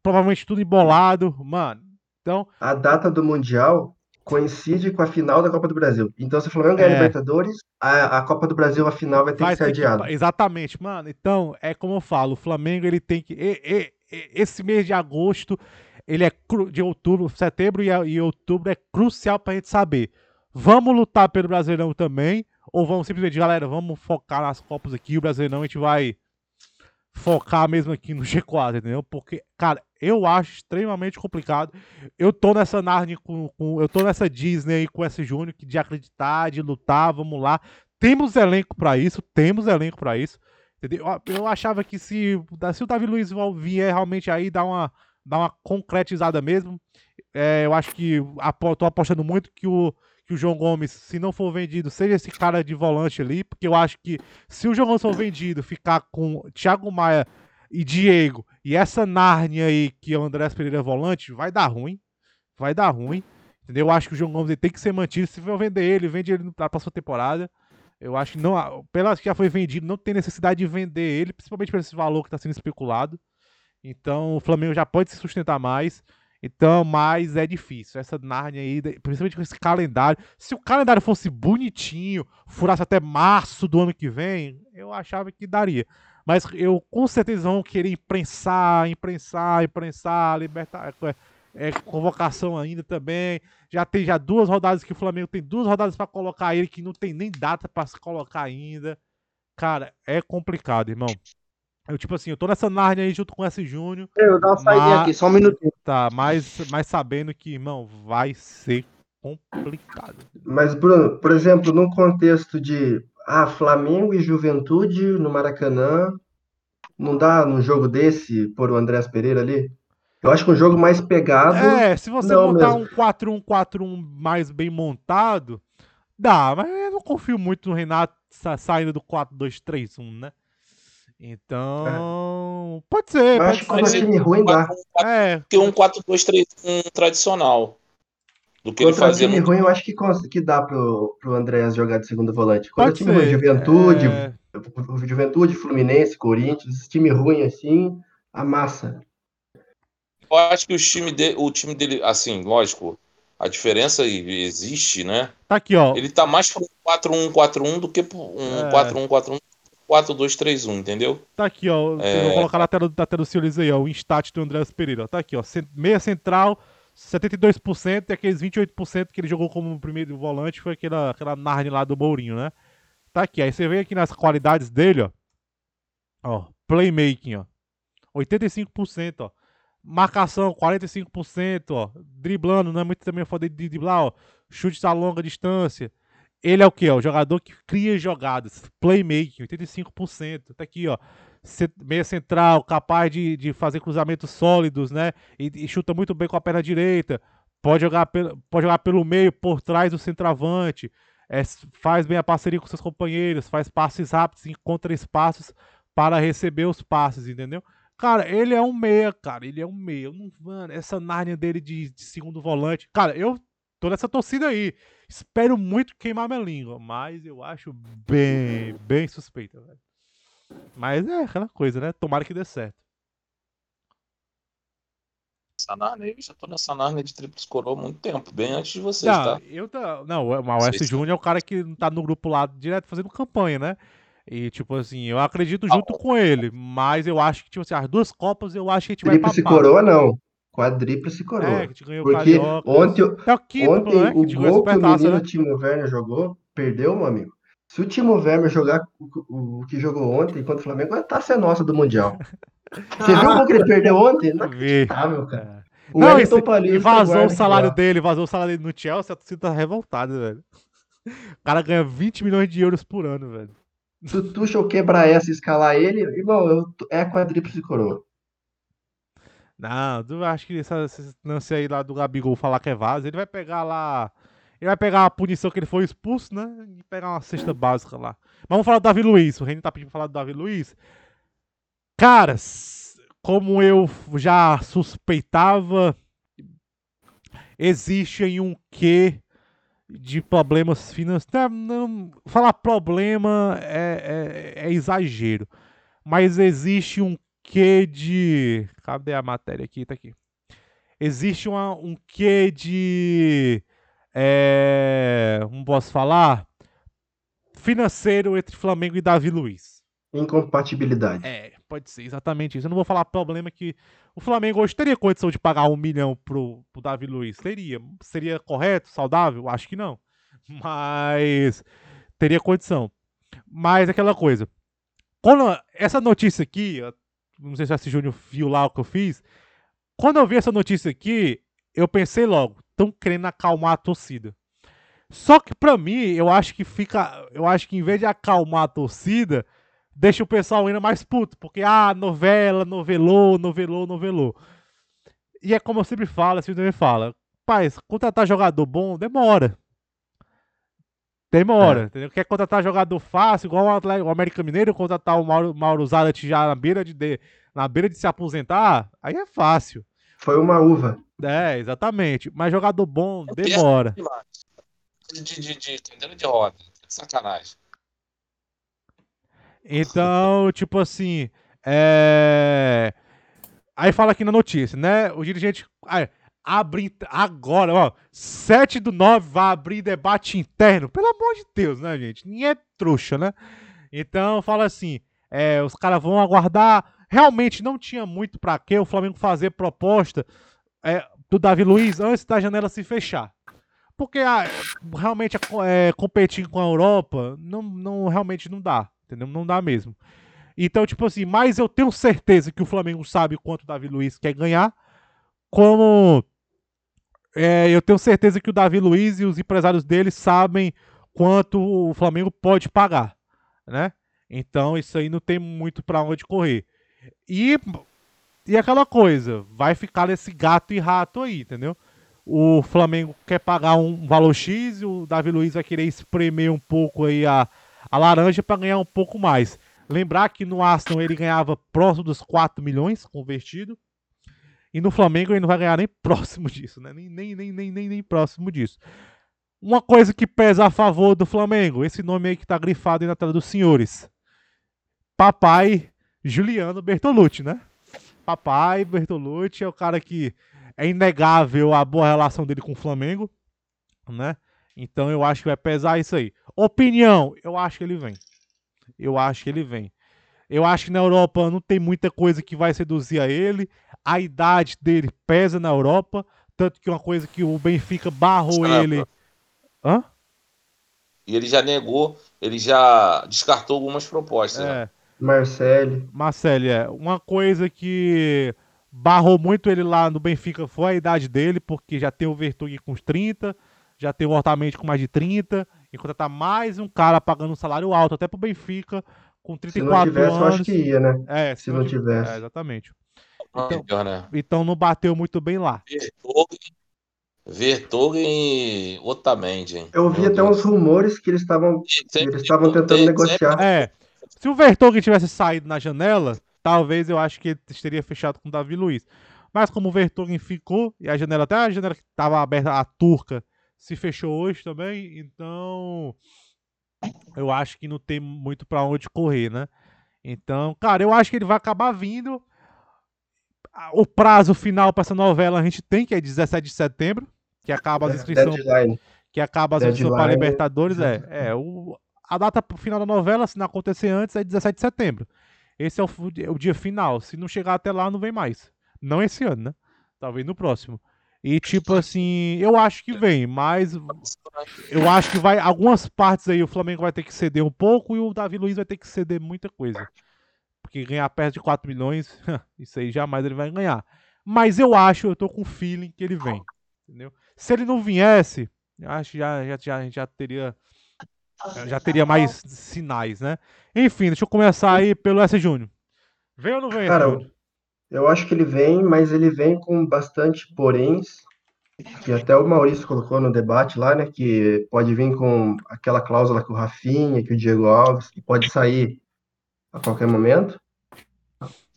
A: Provavelmente tudo embolado. Mano, então.
C: A data do Mundial coincide com a final da Copa do Brasil. Então, se o Flamengo ganhar a é. Libertadores, a, a Copa do Brasil, a final, vai ter vai que ser adiada.
A: Exatamente, mano. Então, é como eu falo, o Flamengo ele tem que. E, e, e, esse mês de agosto ele é de outubro, setembro e, e outubro é crucial pra gente saber. Vamos lutar pelo Brasileirão também? Ou vamos simplesmente, galera, vamos focar nas Copas aqui, o Brasileirão a gente vai focar mesmo aqui no G4, entendeu? Porque, cara, eu acho extremamente complicado. Eu tô nessa Narnia com, com, eu tô nessa Disney aí com esse Júnior de acreditar, de lutar, vamos lá. Temos elenco para isso, temos elenco para isso. Entendeu? Eu achava que se, se o Davi Luiz vier realmente aí dar uma dar uma concretizada mesmo. É, eu acho que tô apostando muito que o, que o João Gomes, se não for vendido, seja esse cara de volante ali, porque eu acho que se o João Gomes for vendido, ficar com Thiago Maia e Diego e essa Nárnia aí que é o André Pereira volante, vai dar ruim. Vai dar ruim. Entendeu? Eu acho que o João Gomes tem que ser mantido. Se for vender ele, vende ele na próxima temporada. Eu acho que não, pela que já foi vendido, não tem necessidade de vender ele, principalmente por esse valor que está sendo especulado. Então o Flamengo já pode se sustentar mais. Então, mas é difícil. Essa Narnia aí, principalmente com esse calendário. Se o calendário fosse bonitinho, furasse até março do ano que vem, eu achava que daria. Mas eu com certeza vão querer imprensar, imprensar, imprensar, libertar. É, é, convocação ainda também. Já tem já duas rodadas que o Flamengo tem duas rodadas para colocar ele que não tem nem data para se colocar ainda. Cara, é complicado, irmão. Eu, tipo assim, eu tô nessa Narnia aí junto com esse Júnior.
D: Eu dou uma saída aqui, só um minutinho.
A: Tá, mas, mas sabendo que, irmão, vai ser complicado.
C: Mas, Bruno, por exemplo, num contexto de ah, Flamengo e Juventude no Maracanã, não dá num jogo desse por o Andrés Pereira ali? Eu acho que um jogo mais pegado.
A: É, se você montar mesmo. um 4-1-4-1 mais bem montado, dá, mas eu não confio muito no Renato saindo do 4-2-3-1, né? Então, é. pode ser.
C: Eu acho que quando time ruim dá.
E: É. Que um 4-2-3 um tradicional.
C: Do que Contra ele fazia. time no... ruim, eu acho que, que dá pro, pro Andréas jogar de segundo volante. Quando pode é time ruim, Juventude, é... Juventude, Fluminense, Corinthians, time ruim assim, amassa.
E: Eu acho que o time, de, o time dele, assim, lógico, A diferença existe, né?
A: Tá aqui, ó.
E: Ele tá mais pro 4-1-4-1 do que pro um
A: É.
E: 4-1-4-1, 4-2-3-1, entendeu?
A: Tá aqui, ó.
E: É.
A: Vou colocar na tela, na tela do senhores aí, ó. O instat do Andrés Pereira. ó. Tá aqui, ó. Meia central, 72%, e aqueles 28% que ele jogou como primeiro volante foi aquela, aquela Narnia lá do Mourinho, né? Tá aqui. Aí você vem aqui nas qualidades dele, ó. Ó, playmaking, ó. 85%, ó. Marcação, 45%, ó. Driblando, não é muito também foda de driblar, ó. Chutes a longa distância. Ele é o que? O jogador que cria jogadas. Playmaking, 85%. Tá aqui, ó. Meia central, capaz de, de fazer cruzamentos sólidos, né? E, e chuta muito bem com a perna direita. Pode jogar, pelo, pode jogar pelo meio, por trás do centroavante. É, faz bem a parceria com seus companheiros. Faz passes rápidos, encontra espaços para receber os passes, entendeu? Cara, ele é um meia, cara. Ele é um meia. Não- mano, essa Nárnia dele de, de segundo volante. Cara, eu tô nessa torcida aí. Espero muito queimar minha língua, mas eu acho bem, bem suspeita, velho. Mas é aquela coisa, né? Tomara que dê certo.
E: Essa Narnia, eu já tô nessa Narnia de Tríplice Coroa há muito tempo, bem antes de vocês,
A: Não,
E: tá?
A: eu tá, não, o Maurício
E: Vocês
A: Júnior é o cara que tá no grupo lá direto fazendo campanha, né? E tipo assim, eu acredito
E: Ah,
A: junto com ele, mas eu acho que tipo assim, as duas copas eu acho que a gente vai
C: Tríplice
A: papar.
C: coroa, não. Quadríplice
A: É,
C: coroa.
A: que a gente ganhou o
C: Porque
A: Carioca.
C: ontem,
A: É o quinto,
C: ontem
A: né? Que a
C: o
A: gente ganhou a
C: gol que o menino
A: né?
C: Timo Werner jogou, perdeu, meu amigo. Se o Timo Werner jogar o, o- que jogou ontem contra o Flamengo, a taça é nossa do Mundial. Você viu o gol que ele perdeu ontem? Não
A: Vi.
C: acreditável, cara.
A: É.
C: O
A: Não,
C: Wellington
A: e,
C: Paulista
A: e vazou o salário
C: que
A: dele, vazou o salário dele no Chelsea, a torcida tá revoltada, velho. O cara ganha 20 milhões de euros por ano, velho.
C: Se o Tuchel quebrar essa e escalar ele, irmão, eu, é quadríplice coroa.
A: Não, eu acho que essa, esse lance aí lá do Gabigol falar que é vaza, ele vai pegar lá. Ele vai pegar a punição que ele foi expulso, né? E pegar uma cesta básica lá. Mas vamos falar do Davi Luiz. O Reino tá pedindo pra falar do Davi Luiz. Caras, como eu já suspeitava, existe aí um quê de problemas financeiros. Não, não- falar problema é, é- é exagero. Mas existe um quê de. Cadê a matéria aqui? Tá aqui. Existe uma- um quê de. É, não posso falar? Financeiro entre Flamengo e Davi Luiz.
C: Incompatibilidade.
A: É, pode ser exatamente isso. Eu não vou falar problema que o Flamengo hoje teria condição de pagar um milhão pro, pro Davi Luiz. Teria. Seria correto, saudável? Acho que não. Mas teria condição. Mas aquela coisa. Quando essa notícia aqui, não sei se esse Júnior viu lá o que eu fiz. Quando eu vi essa notícia aqui, eu pensei logo, estão querendo acalmar a torcida. Só que pra mim, eu acho que fica, eu acho que em vez de acalmar a torcida, deixa o pessoal ainda mais puto, porque ah, novela, novelou, novelou, novelou. E é como eu sempre falo, assim, também fala, paz, contratar jogador bom demora. Demora,
C: É.
A: entendeu? Quer contratar jogador fácil, igual o, Atlético, o América Mineiro, contratar o Mauro, Mauro Zarat já na beira de, de- na beira de se aposentar, aí é fácil.
C: Foi uma uva.
A: É, exatamente. Mas jogador bom
E: perto
A: demora.
E: De, de, de, de de roda. Sacanagem.
A: Então, tipo assim, é... Aí fala aqui na notícia, né? O dirigente abre agora, ó, 7 do 9 vai abrir debate interno. Pelo amor de Deus, né, gente? Ninguém é trouxa, né? Então, fala assim, é, os caras vão aguardar. Realmente não tinha muito pra que o Flamengo fazer proposta é, do Davi Luiz antes da janela se fechar. Porque ah, realmente é, competir com a Europa não, não realmente não dá, entendeu? Não dá mesmo. Então, tipo assim, mas eu tenho certeza que o Flamengo sabe quanto o Davi Luiz quer ganhar, como é, eu tenho certeza que o Davi Luiz e os empresários dele sabem quanto o Flamengo pode pagar, né? Então, isso aí não tem muito pra onde correr. E, e aquela coisa, vai ficar nesse gato e rato aí, entendeu? O Flamengo quer pagar um valor X e o Davi Luiz vai querer espremer um pouco aí a, a laranja para ganhar um pouco mais. Lembrar que no Aston ele ganhava próximo dos 4 milhões convertido. E no Flamengo ele não vai ganhar nem próximo disso, né? Nem, nem, nem, nem, nem, nem próximo disso. Uma coisa que pesa a favor do Flamengo, esse nome aí que tá grifado aí na tela dos senhores. Papai Juliano Bertolucci, né? Papai Bertolucci é o cara que é inegável a boa relação dele com o Flamengo, né? Então eu acho que vai pesar isso aí. Opinião, eu acho que ele vem. Eu acho que ele vem. Eu acho que na Europa não tem muita coisa que vai seduzir a ele. A idade dele pesa na Europa. Tanto que uma coisa que o Benfica barrou ele. Hã?
E: E ele já negou, ele já descartou algumas propostas. né?
C: Marcelo.
A: Marcelo, é. Uma coisa que barrou muito ele lá no Benfica foi a idade dele, porque já tem o Vertonghen com os 30, já tem o Hortamente com mais de 30, e contratar mais um cara pagando um salário alto, até pro Benfica, com
C: Se não
A: 34
C: tivesse, eu
A: anos.
C: acho que ia, né?
A: É,
C: se não tivesse.
A: É, exatamente.
E: Ah,
A: Então-
E: né?
A: Então não bateu muito bem lá.
E: Vertogen e Otamendi, hein?
C: Eu vi
E: Meu
C: até
E: Deus.
C: uns rumores que eles estavam eles estavam tentando
E: sempre-
C: negociar.
A: É. Se o Vertonghen tivesse saído na janela, talvez eu acho que ele teria fechado com o Davi Luiz. Mas como o Vertonghen ficou, e a janela, até a janela que estava aberta, a turca, se fechou hoje também, então eu acho que não tem muito pra onde correr, né? Então, cara, eu acho que ele vai acabar vindo. O prazo final pra essa novela a gente tem, que é 17 de setembro, que acaba as inscrições
C: Deadline.
A: que acaba as inscrições para
C: Deadline.
A: Libertadores é, é o, a data final da novela, se não acontecer antes, é 17 de setembro. Esse é o, o dia final. Se não chegar até lá, não vem mais. Não esse ano, né? Talvez no próximo. E tipo assim, eu acho que vem, mas eu acho que vai algumas partes aí o Flamengo vai ter que ceder um pouco e o Davi Luiz vai ter que ceder muita coisa. Porque ganhar perto de 4 milhões, isso aí jamais ele vai ganhar. Mas eu acho, eu tô com feeling que ele vem, entendeu? Se ele não viesse, eu acho que já já, já, já teria já teria mais sinais, né? Enfim, deixa eu começar aí pelo S Júnior. Vem ou não vem,
C: Cara,
A: Júnior?
C: Eu acho que ele vem, mas ele vem com bastante poréns, que até o Maurício colocou no debate lá, né? Que pode vir com aquela cláusula que o Rafinha, que o Diego Alves, que pode sair a qualquer momento.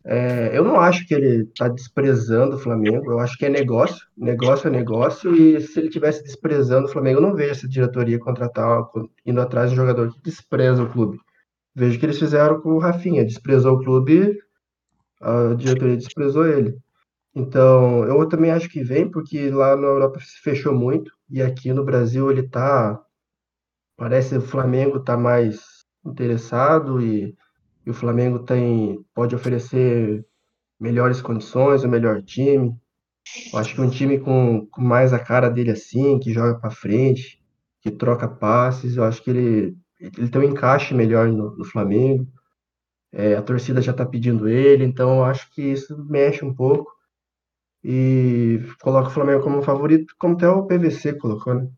C: É, eu não acho que ele está desprezando o Flamengo, eu acho que é negócio, negócio é negócio, e se ele estivesse desprezando o Flamengo, eu não vejo essa diretoria contratar, indo atrás de um jogador que despreza o clube. Vejo que eles fizeram com o Rafinha, desprezou o clube, a diretoria desprezou ele. Então, eu também acho que vem, porque lá na Europa se fechou muito, e aqui no Brasil ele tá. Parece que o Flamengo tá mais interessado e, e o Flamengo tem, pode oferecer melhores condições, o melhor time. Eu acho que um time com, com mais a cara dele assim, que joga para frente, que troca passes, eu acho que ele, ele tem um encaixe melhor no, no Flamengo. É, a torcida já está pedindo ele, então eu acho que isso mexe um pouco e coloca o Flamengo como favorito, como até o PVC colocou, né?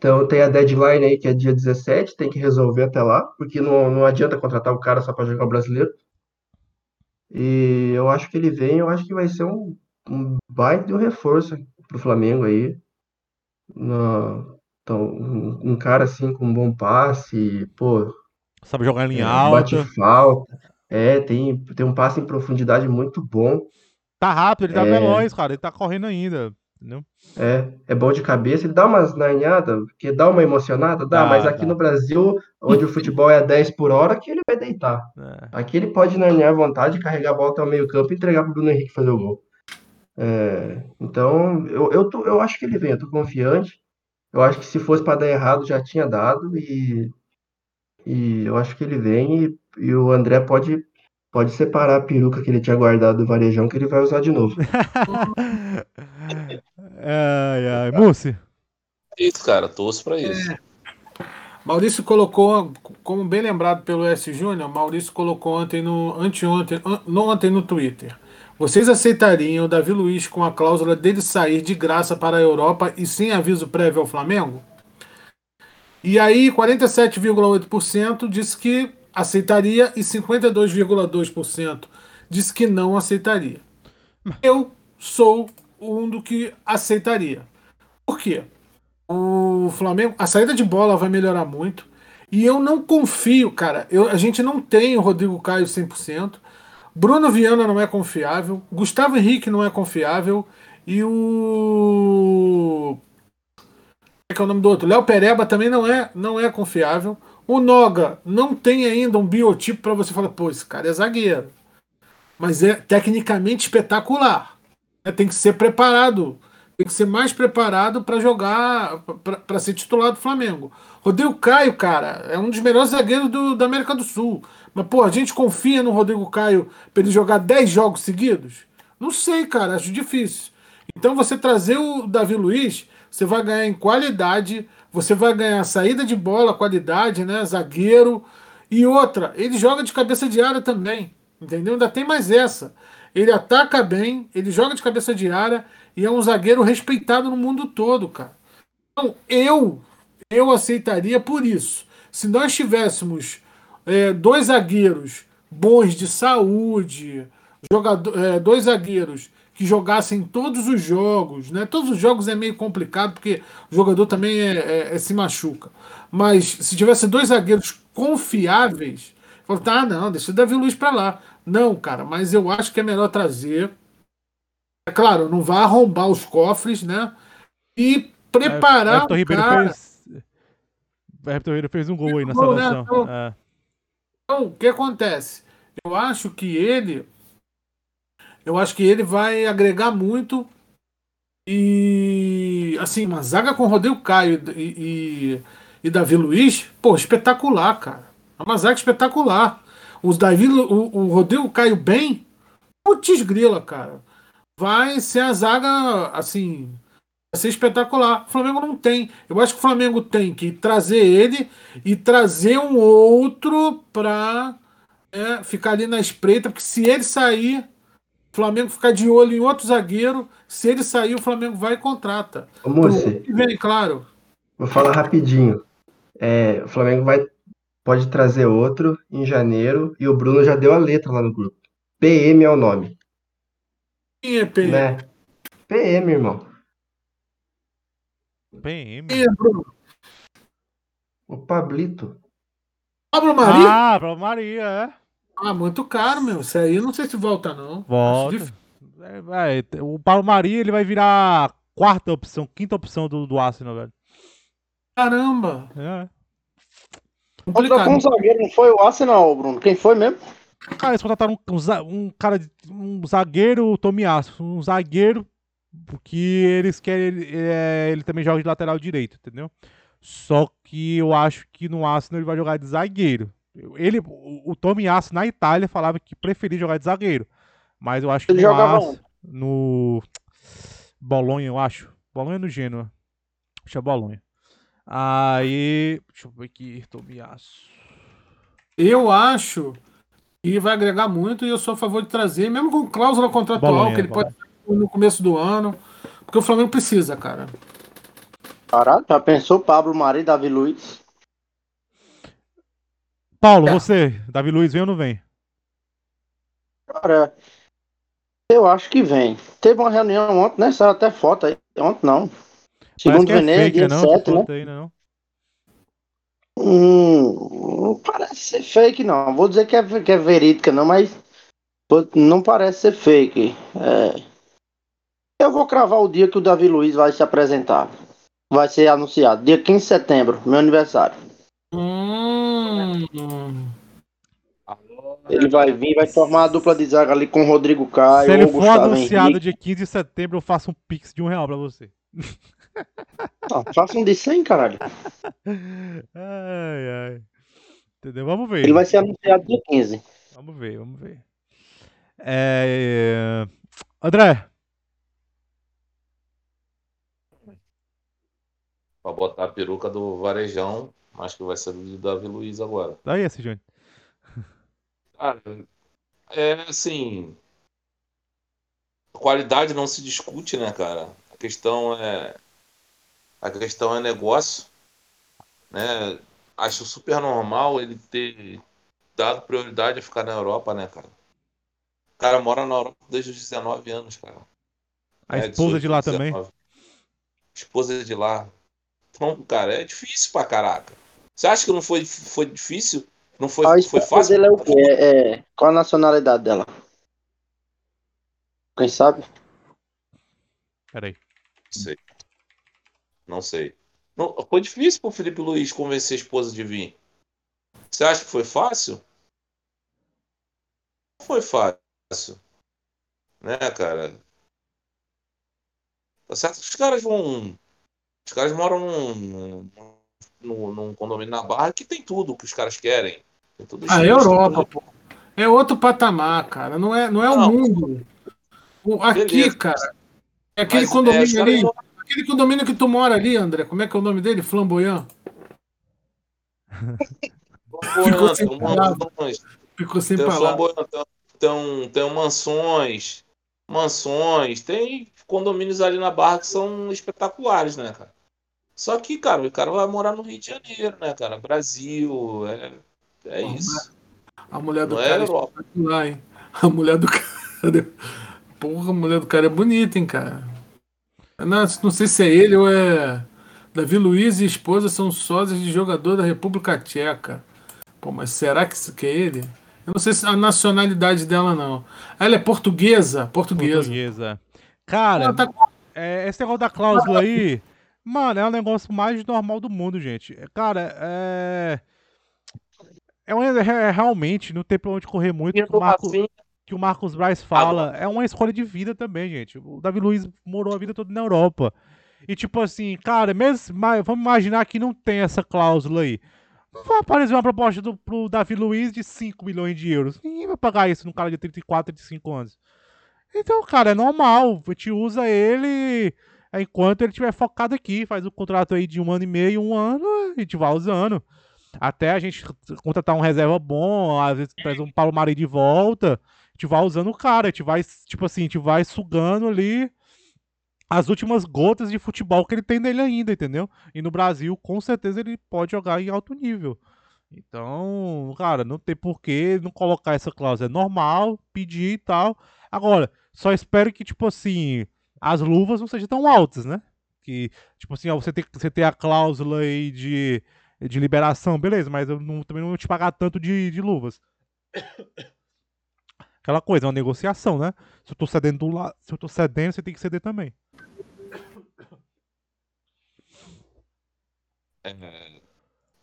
C: Então tem a deadline aí que é dia 17, tem que resolver até lá, porque não, não adianta contratar o cara só para jogar o brasileiro. E eu acho que ele vem, eu acho que vai ser um, um baita de um reforço pro Flamengo aí. No- então, um, um cara assim com um bom passe, pô,
A: Sabe jogar em linha
C: é, bate
A: alta.
C: falta. É, tem, tem um passe em profundidade muito bom.
A: Tá rápido, ele tá
C: É.
A: veloz, cara. Ele tá correndo ainda. Entendeu?
C: É, é bom de cabeça, ele dá umas narneadas, que dá uma emocionada, dá,
A: Dá,
C: mas aqui
A: dá.
C: no Brasil, onde o futebol é 10 por hora, que ele vai deitar.
A: É.
C: Aqui ele pode narnear à vontade, carregar a bola até o meio campo e entregar pro Bruno Henrique fazer o gol. É, então, eu, eu, tô, eu acho que ele vem, eu tô confiante. Eu acho que se fosse para dar errado, já tinha dado, e, e eu acho que ele vem, e, e o André pode, pode separar a peruca que ele tinha guardado do varejão, que ele vai usar de novo.
A: ai, ai. Mussi.
E: Isso, cara, torço pra isso.
B: Maurício colocou, como bem lembrado pelo S. Júnior, Maurício colocou ontem no. anteontem, an- não ontem no Twitter. Vocês aceitariam o Davi Luiz com a cláusula dele sair de graça para a Europa e sem aviso prévio ao Flamengo? E aí, 47,8% disse que aceitaria e 52,2% disse que não aceitaria. Eu sou um do que aceitaria. Por quê? O Flamengo, a saída de bola vai melhorar muito. E eu não confio, cara. Eu, a gente não tem o Rodrigo Caio 100%. Bruno Viana não é confiável. Gustavo Henrique não é confiável. E o. É que é o nome do outro? Léo Pereba também não é, não é confiável. O Noga não tem ainda um biotipo para você falar, pô, esse cara é zagueiro. Mas é tecnicamente espetacular. Né? Tem que ser preparado. Tem que ser mais preparado para jogar, para ser titular do Flamengo. Rodrigo Caio, cara, é um dos melhores zagueiros do, da América do Sul. Mas, pô, a gente confia no Rodrigo Caio para ele jogar 10 jogos seguidos? Não sei, cara, acho difícil. Então, você trazer o Davi Luiz, você vai ganhar em qualidade, você vai ganhar saída de bola, qualidade, né? Zagueiro. E outra, ele joga de cabeça de área também. Entendeu? Ainda tem mais essa. Ele ataca bem, ele joga de cabeça de área e é um zagueiro respeitado no mundo todo, cara. Então, eu, eu aceitaria por isso. Se nós tivéssemos é, dois zagueiros bons de saúde, jogador, é, dois zagueiros que jogassem todos os jogos, né? Todos os jogos é meio complicado porque o jogador também é, é, é se machuca. Mas se tivesse dois zagueiros confiáveis, falou, tá, não, deixa o Davi Luiz para lá. Não, cara, mas eu acho que é melhor trazer. É claro, não vai arrombar os cofres, né? E preparar.
A: É, o Ribeiro cara... fez. Everton Ribeiro fez um gol aí nessa né?
B: Então, é. então, o que acontece? Eu acho que ele eu acho que ele vai agregar muito. E assim, uma zaga com Rodrigo Caio e, e, e Davi Luiz, pô, espetacular, cara. É uma zaga espetacular. Os Davi, o, o Rodrigo Caio bem, putz grila, cara. Vai ser a zaga, assim, vai ser espetacular. O Flamengo não tem. Eu acho que o Flamengo tem que trazer ele e trazer um outro pra é, ficar ali na espreita, porque se ele sair, o Flamengo ficar de olho em outro zagueiro. Se ele sair, o Flamengo vai e contrata.
C: Ô, Moço,
B: vem, claro.
C: Vou falar rapidinho. É, o Flamengo vai pode trazer outro em janeiro e o Bruno já deu a letra lá no grupo. PM é o nome.
B: Quem é PM? Né?
C: PM, irmão.
A: PM?
B: Quem é, Bruno?
C: O Pablito.
B: Pablo Maria?
A: Ah, Pablo Maria, é.
B: Ah, muito caro, meu. Isso aí não sei se volta, não.
A: Volta. É, é, o Paulo Maria ele vai virar a quarta opção, quinta opção do, do Arsenal, velho.
B: Caramba!
A: É.
D: Complicado. um zagueiro, não foi o Arsenal, Bruno? Quem foi mesmo?
A: Cara, eles contrataram um, um, um cara, um zagueiro Tomiasso, um zagueiro porque eles querem ele, é, ele também joga de lateral direito, entendeu? Só que eu acho que no Arsenal ele vai jogar de zagueiro. Ele, o, o Tomiasso na Itália falava que preferia jogar de zagueiro. Mas eu acho que
D: ele
A: no,
D: jogava
A: no Bolonha, eu acho. Bolonha no Genoa. Acho que é Bolonha. Aí. Deixa eu ver aqui, Tomiasso.
B: Eu acho que vai agregar muito e eu sou a favor de trazer, mesmo com cláusula contratual, Bolonha, que ele Bolonha. pode no começo do ano. Porque o Flamengo precisa, cara.
D: Caralho, já pensou Pablo Mari e Davi Luiz?
A: Paulo, é. você, Davi Luiz vem ou não vem?
D: Cara, eu acho que vem. Teve uma reunião ontem, né? Saiu até foto aí. Ontem não. Segundo o é Veneza, dia não, 7, né? Aí, não. Hum, não parece ser fake, não. Vou dizer que é, que é verídica, não, mas não parece ser fake. É... Eu vou cravar o dia que o Davi Luiz vai se apresentar. Vai ser anunciado. Dia 15 de setembro, meu aniversário.
B: Hum.
D: Ele vai vir, vai formar a dupla de zaga ali com o Rodrigo Caio.
A: Se ele for Gustavo anunciado Henrique. dia 15 de setembro, eu faço um pix de um real pra você.
D: Ah, faça um de 100, caralho.
A: Ai, ai. Entendeu? Vamos ver.
D: Ele vai ser anunciado dia 15.
A: Vamos ver, vamos ver. É... André.
E: Pra botar a peruca do Varejão Acho que vai ser do Davi Luiz agora.
A: Daí esse, Júnior.
E: Cara, é assim. Qualidade não se discute, né, cara? A questão é. A questão é negócio. Né? Acho super normal ele ter dado prioridade a ficar na Europa, né, cara? O cara mora na Europa desde os 19 anos, cara.
A: A é, esposa 18, de lá 19. também.
E: Esposa de lá. Então, cara, é difícil pra caraca. Você acha que não foi, foi difícil? Não foi, a foi fácil?
D: Dele é o quê? É, é, qual a nacionalidade dela? Quem sabe?
A: Peraí.
E: Não sei. Não sei. Não, foi difícil pro Felipe Luiz convencer a esposa de vir. Você acha que foi fácil? Não foi fácil. Né, cara? Tá certo? Os caras vão. Os caras moram num, num, num condomínio na Barra que tem tudo que os caras querem. Tem tudo
B: A Europa, pô. É outro patamar, cara. Não é, não é o mundo. O, aqui,
E: Beleza.
B: cara. É aquele
E: Mas, é,
B: condomínio
E: caras
B: ali. Aquele condomínio que tu mora ali, André. Como é que é o nome dele? Flamboyant? Ficou palavras.
E: mansões,
B: Ficou sem
E: tem
B: palavras.
E: tem, tem, mansões, mansões, tem condomínios ali na Barra que são espetaculares, né, cara? Só que, cara, o cara vai morar no Rio de Janeiro, né, cara? Brasil, é, é isso.
B: A mulher do
E: Não é
B: cara
E: Europa.
B: lá, hein? A mulher do cara. Porra, a mulher do cara é bonita, hein, cara. Não, não sei se é ele ou é. Davi Luiz e esposa são sócios de jogador da República Tcheca. Pô, mas será que isso que é ele? Eu não sei se a nacionalidade dela, não. Ela é portuguesa? Portuguesa.
A: Portuguesa. Cara,
B: tá
A: é, esse negócio da cláusula aí, mano, é o negócio mais normal do mundo, gente. Cara, é. É, um- é realmente, não tem pra onde correr muito. Marco-
E: Rafinha,
A: que o Marcos Braz fala é uma escolha de vida também, gente. O Davi Luiz morou a vida toda na Europa. E tipo assim, cara, mesmo, vamos imaginar que não tem essa cláusula aí. Vai aparecer uma proposta do, pro Davi Luiz de 5 milhões de euros. Ninguém vai pagar isso num cara de 34, 35 anos. Então, cara, é normal. A gente usa ele enquanto ele estiver focado aqui. Faz o contrato aí de um ano e meio, um ano, a gente vai usando. Até a gente contratar um reserva bom, às vezes traz um Paulo Mari de volta. Gente vai usando o cara, gente vai, tipo assim, gente vai sugando ali as últimas gotas de futebol que ele tem nele ainda, entendeu? E no Brasil, com certeza, ele pode jogar em alto nível. Então, cara, não tem por que não colocar essa cláusula. É normal pedir e tal. Agora, só espero que, tipo assim, as luvas não sejam tão altas, né? Que, tipo assim, ó, você tem, você tem a cláusula aí de, de liberação, beleza, mas eu não- também não vou te pagar tanto de, de luvas. Aquela coisa, é uma negociação, né? Se eu tô cedendo do lado, se eu tô cedendo, você tem que ceder também.
E: é,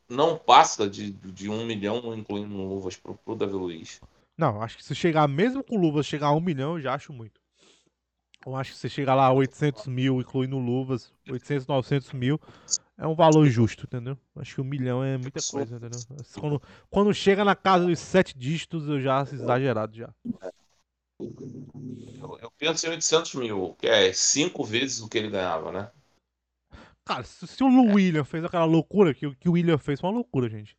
E: não passa de, de um milhão, incluindo luvas, pro, pro Davi Luiz.
A: Não, acho que se chegar, mesmo com luvas, chegar a um milhão, eu já acho muito. Eu acho que se chegar lá a 800 mil, incluindo luvas, 800, 900 mil, é um valor justo, entendeu? Acho que um milhão é muita coisa, entendeu? Quando, quando chega na casa dos sete dígitos, eu já exagerado já.
E: Eu, eu penso em 800 mil, que é cinco vezes o que ele ganhava, né?
A: Cara, se, se o Lu William fez aquela loucura que, o que o William fez, foi uma loucura, gente.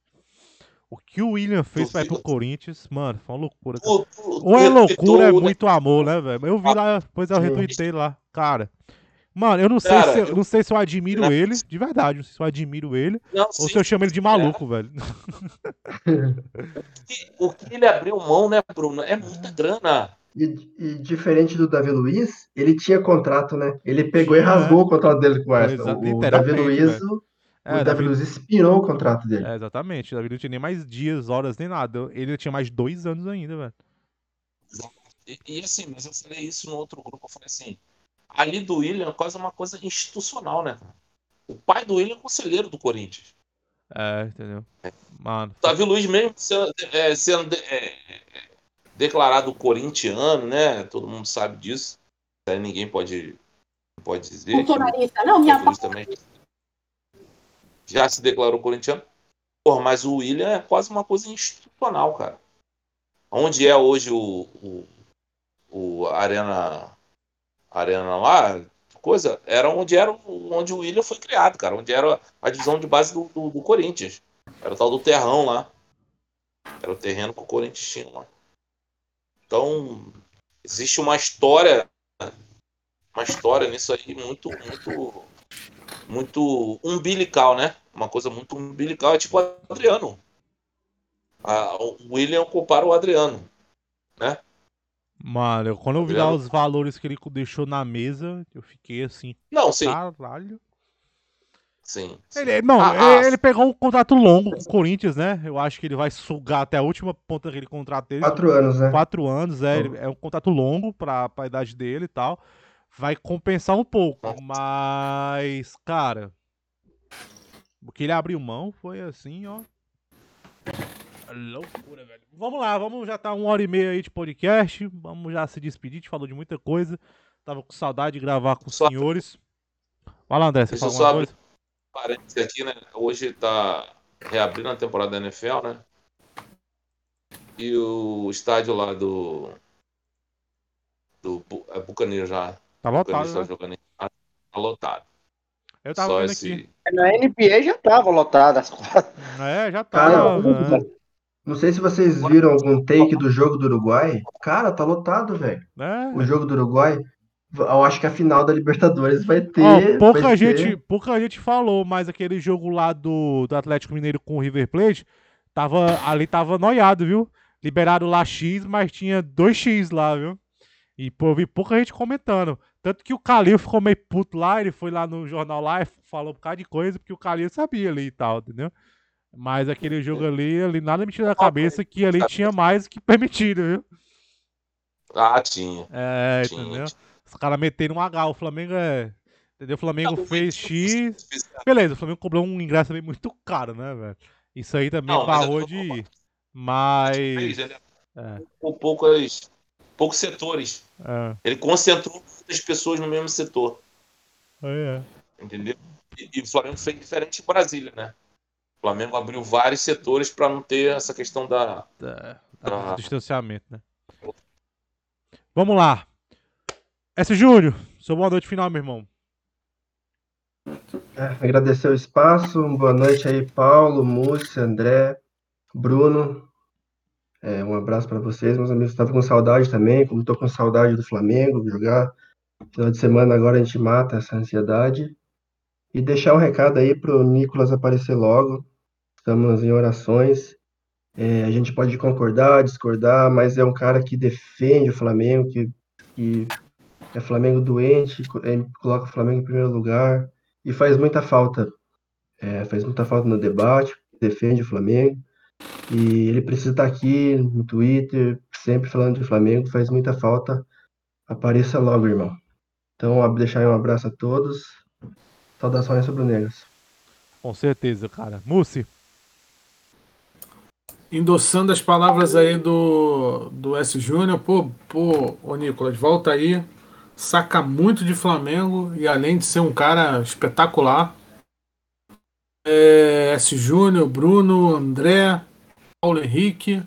A: O que o William fez pra ir pro. Corinthians, mano, foi uma loucura. cara. Ou é loucura, é muito amor, né, velho? Eu vi lá, depois eu retuitei lá. Cara, mano, eu não sei,
E: Cara,
A: se, eu não sei se eu admiro
E: Não.
A: ele, de verdade, não sei se eu admiro ele,
E: Não,
A: ou
E: sim,
A: se eu chamo ele de maluco, velho.
E: o que ele abriu mão, né, Bruno? É muita grana.
C: E, e diferente do Davi Luiz, ele tinha contrato, né? Ele pegou e rasgou o contrato dele com o Arsenal.
A: Exa-
C: O Davi Luiz,
A: velho.
C: O,
A: É,
C: o Davi Luiz expirou o contrato dele.
A: É, exatamente. O Davi não tinha nem mais dias, horas, nem nada. Ele tinha mais dois anos ainda, velho.
E: E, e assim, mas eu falei isso no outro grupo, eu falei assim, ali do William é quase uma coisa institucional, né? O pai do William é conselheiro do Corinthians.
A: É, entendeu? Mano.
E: O Davi Luiz mesmo sendo, é, sendo é, é, declarado corintiano, né? Todo mundo sabe disso. Aí ninguém pode, pode dizer.
F: Bolsonarista. Não, minha
E: Luiz também já se declarou corintiano. Porra, mas o William é quase uma coisa institucional, cara. Onde é hoje o, o, o Arena Arena lá, coisa, era onde era onde o William foi criado, cara, onde era a divisão de base do, do, do Corinthians. Era o tal do terrão lá. Era o terreno que o Corinthians tinha lá. Então, existe uma história, uma história nisso aí muito, muito, muito umbilical, né? Uma coisa muito umbilical, é tipo o Adriano. A- o William compara o Adriano.
A: Mano, eu- quando eu vi lá os valores que ele deixou na mesa, eu fiquei assim,
E: Não, sim,
A: caralho.
E: sim. sim.
A: Ele, não,
E: Ah,
A: ele,
E: ah,
A: ele pegou um contrato longo com o Corinthians, né? Eu acho que ele vai sugar até a última ponta daquele contrato dele.
C: Quatro anos, né?
A: Quatro anos, é,
C: Uhum.
A: ele- é um contrato longo pra, pra idade dele e tal. Vai compensar um pouco, mas, cara, o que ele abriu mão foi assim, ó. Loucura, velho. Vamos lá, vamos já tá uma hora e meia aí de podcast. Vamos já se despedir, a gente falou de muita coisa. Tava com saudade de gravar com os
E: Só-
A: senhores. Vai lá, André, você
E: Deixa
A: fala coisa?
E: Parênteses aqui, né? Hoje tá reabrindo a temporada da NFL, né? E o estádio lá do. Do é Buccaneers já.
A: Tá lotado,
E: tá
A: né?
E: jogando em casa, tá lotado.
A: Eu tava
E: Só
A: vendo
E: esse.
A: aqui.
D: Na NBA já tava lotada as quadras.
A: É, já
C: Cara,
A: tava. né?
C: Não sei se vocês viram algum take do jogo do Uruguai. Cara, tá lotado, velho.
A: É.
C: O jogo do Uruguai. Eu acho que a final da Libertadores vai ter.
A: Ó, pouca
C: vai
A: gente,
C: ter-
A: pouca gente falou, mas aquele jogo lá do, do Atlético Mineiro com o River Plate, tava, ali tava noiado, viu? Liberaram lá X, mas tinha 2X lá, viu? E pô, eu vi pouca gente comentando. Tanto que o Calil ficou meio puto lá, ele foi lá no jornal lá e falou um bocado de coisa, porque o Calil sabia ali e tal, entendeu? Mas aquele jogo ali, ali nada me tira da cabeça que ali tinha mais que permitido, viu?
E: Ah, tinha.
A: É,
E: Tinha,
A: entendeu?
E: tinha.
A: Os caras meteram um H, o Flamengo é. Entendeu? O Flamengo
E: Não,
A: fez X. Beleza, o Flamengo cobrou um ingresso também muito caro, né, velho? Isso aí também
E: Não,
A: barrou de ir. Mas. É,
E: com poucas, poucos setores.
A: é,
E: Ele concentrou muitas pessoas no mesmo setor.
A: é.
E: Entendeu? E, e o Flamengo fez diferente em Brasília, né? O Flamengo abriu vários setores para não ter essa questão da. Ah.
A: com distanciamento, né? Vamos lá. S. Júnior, seu boa noite final, meu irmão.
C: É, agradecer o espaço. Boa noite aí, Paulo, Múcia, André, Bruno. É, um abraço para vocês, meus amigos. Estava com saudade também, como estou com saudade do Flamengo, jogar. Final de semana agora a gente mata essa ansiedade. E deixar um recado aí para o Nicolas aparecer logo. Estamos em orações. É, a gente pode concordar, discordar, mas é um cara que defende o Flamengo, que, que é Flamengo doente, é, coloca o Flamengo em primeiro lugar e faz muita falta. É, faz muita falta no debate, defende o Flamengo. E ele precisa estar aqui no Twitter, sempre falando de Flamengo, faz muita falta. Apareça logo, irmão. Então, deixar aí um abraço a todos. Saudações rubro-negras.
A: Com certeza, cara. Mussi.
B: Endossando as palavras aí do, do S. Júnior, pô, pô, ô Nicolas, volta aí. Saca muito de Flamengo e além de ser um cara espetacular. É, S. Júnior, Bruno, André, Paulo Henrique.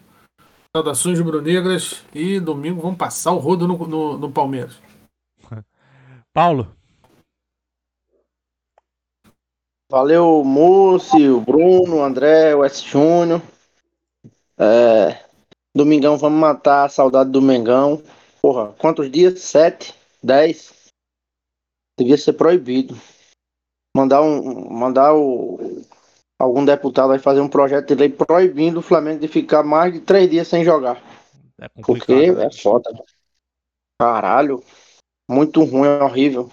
B: Saudações rubro-negras. E domingo vamos passar o rodo no, no, no Palmeiras.
A: Paulo.
D: Valeu, Múcio, Bruno, André, o S. Júnior. É, domingão, vamos matar a saudade do Mengão. Porra, quantos dias? Sete? Dez? Devia ser proibido. Mandar um. Mandar o. Algum deputado aí fazer um projeto de lei proibindo o Flamengo de ficar mais de três dias sem jogar.
A: É
D: Porque
A: né?
D: é foda. Caralho. Muito ruim, é horrível.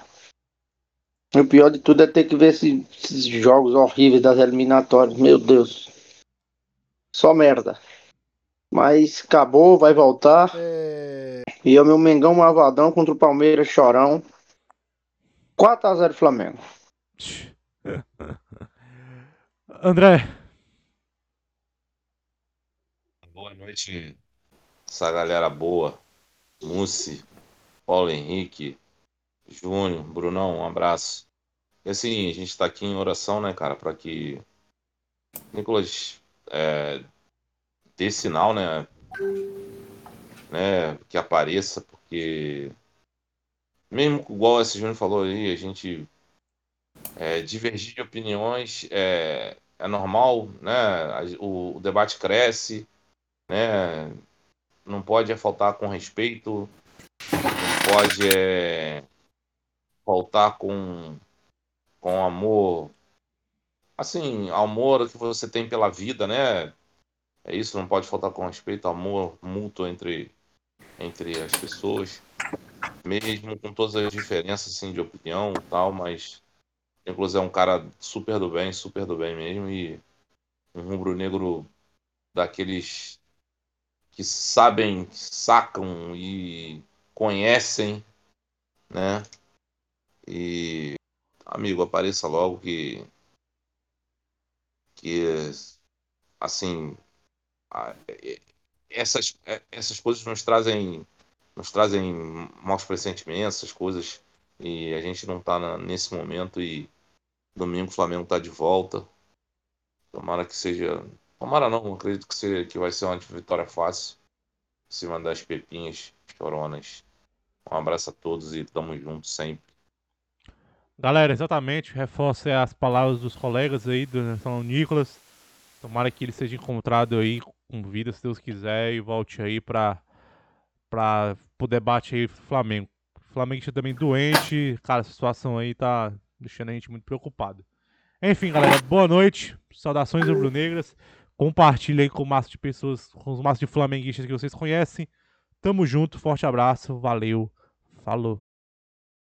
D: E o pior de tudo é ter que ver esse- esses jogos horríveis das eliminatórias. Meu Deus. Só merda. Mas acabou, vai voltar. E é o meu Mengão Malvadão contra o Palmeiras Chorão. 4x0 Flamengo.
A: André.
E: Boa noite, essa galera boa. Mussi, Paulo Henrique, Júnior, Brunão, um abraço. E assim, a gente tá aqui em oração, né, cara, para que Nicolas é, dê sinal, né, né, que apareça, porque mesmo igual esse Júnior falou aí, a gente é, divergir de opiniões é, é normal, né, o, o debate cresce, né? Não pode é faltar com respeito, não pode é faltar com com amor, assim, amor que você tem pela vida, né? É isso, não pode faltar com respeito, amor mútuo entre entre as pessoas, mesmo com todas as diferenças assim de opinião, tal, mas inclusive é um cara super do bem, super do bem mesmo e um rubro-negro daqueles que sabem, sacam e conhecem, né? E amigo, apareça logo que que assim a- e- essas essas coisas nos trazem nos trazem maus pressentimentos, essas coisas. E a gente não tá na, nesse momento e domingo o Flamengo tá de volta. Tomara que seja. Tomara não, acredito que, seja, que vai ser uma vitória fácil. Em cima das pepinhas, choronas. Um abraço a todos e tamo junto sempre.
A: Galera, exatamente, reforça as palavras dos colegas aí do São Nicolas. Tomara que ele seja encontrado aí com vida, se Deus quiser, e volte aí para para o debate aí Flamengo. Flamengo está também doente, cara, a situação aí tá deixando a gente muito preocupado. Enfim, galera, boa noite, saudações rubro-negras. Compartilha aí com o máximo de pessoas, com os máximos de flamenguistas que vocês conhecem. Tamo junto, forte abraço, valeu, falou.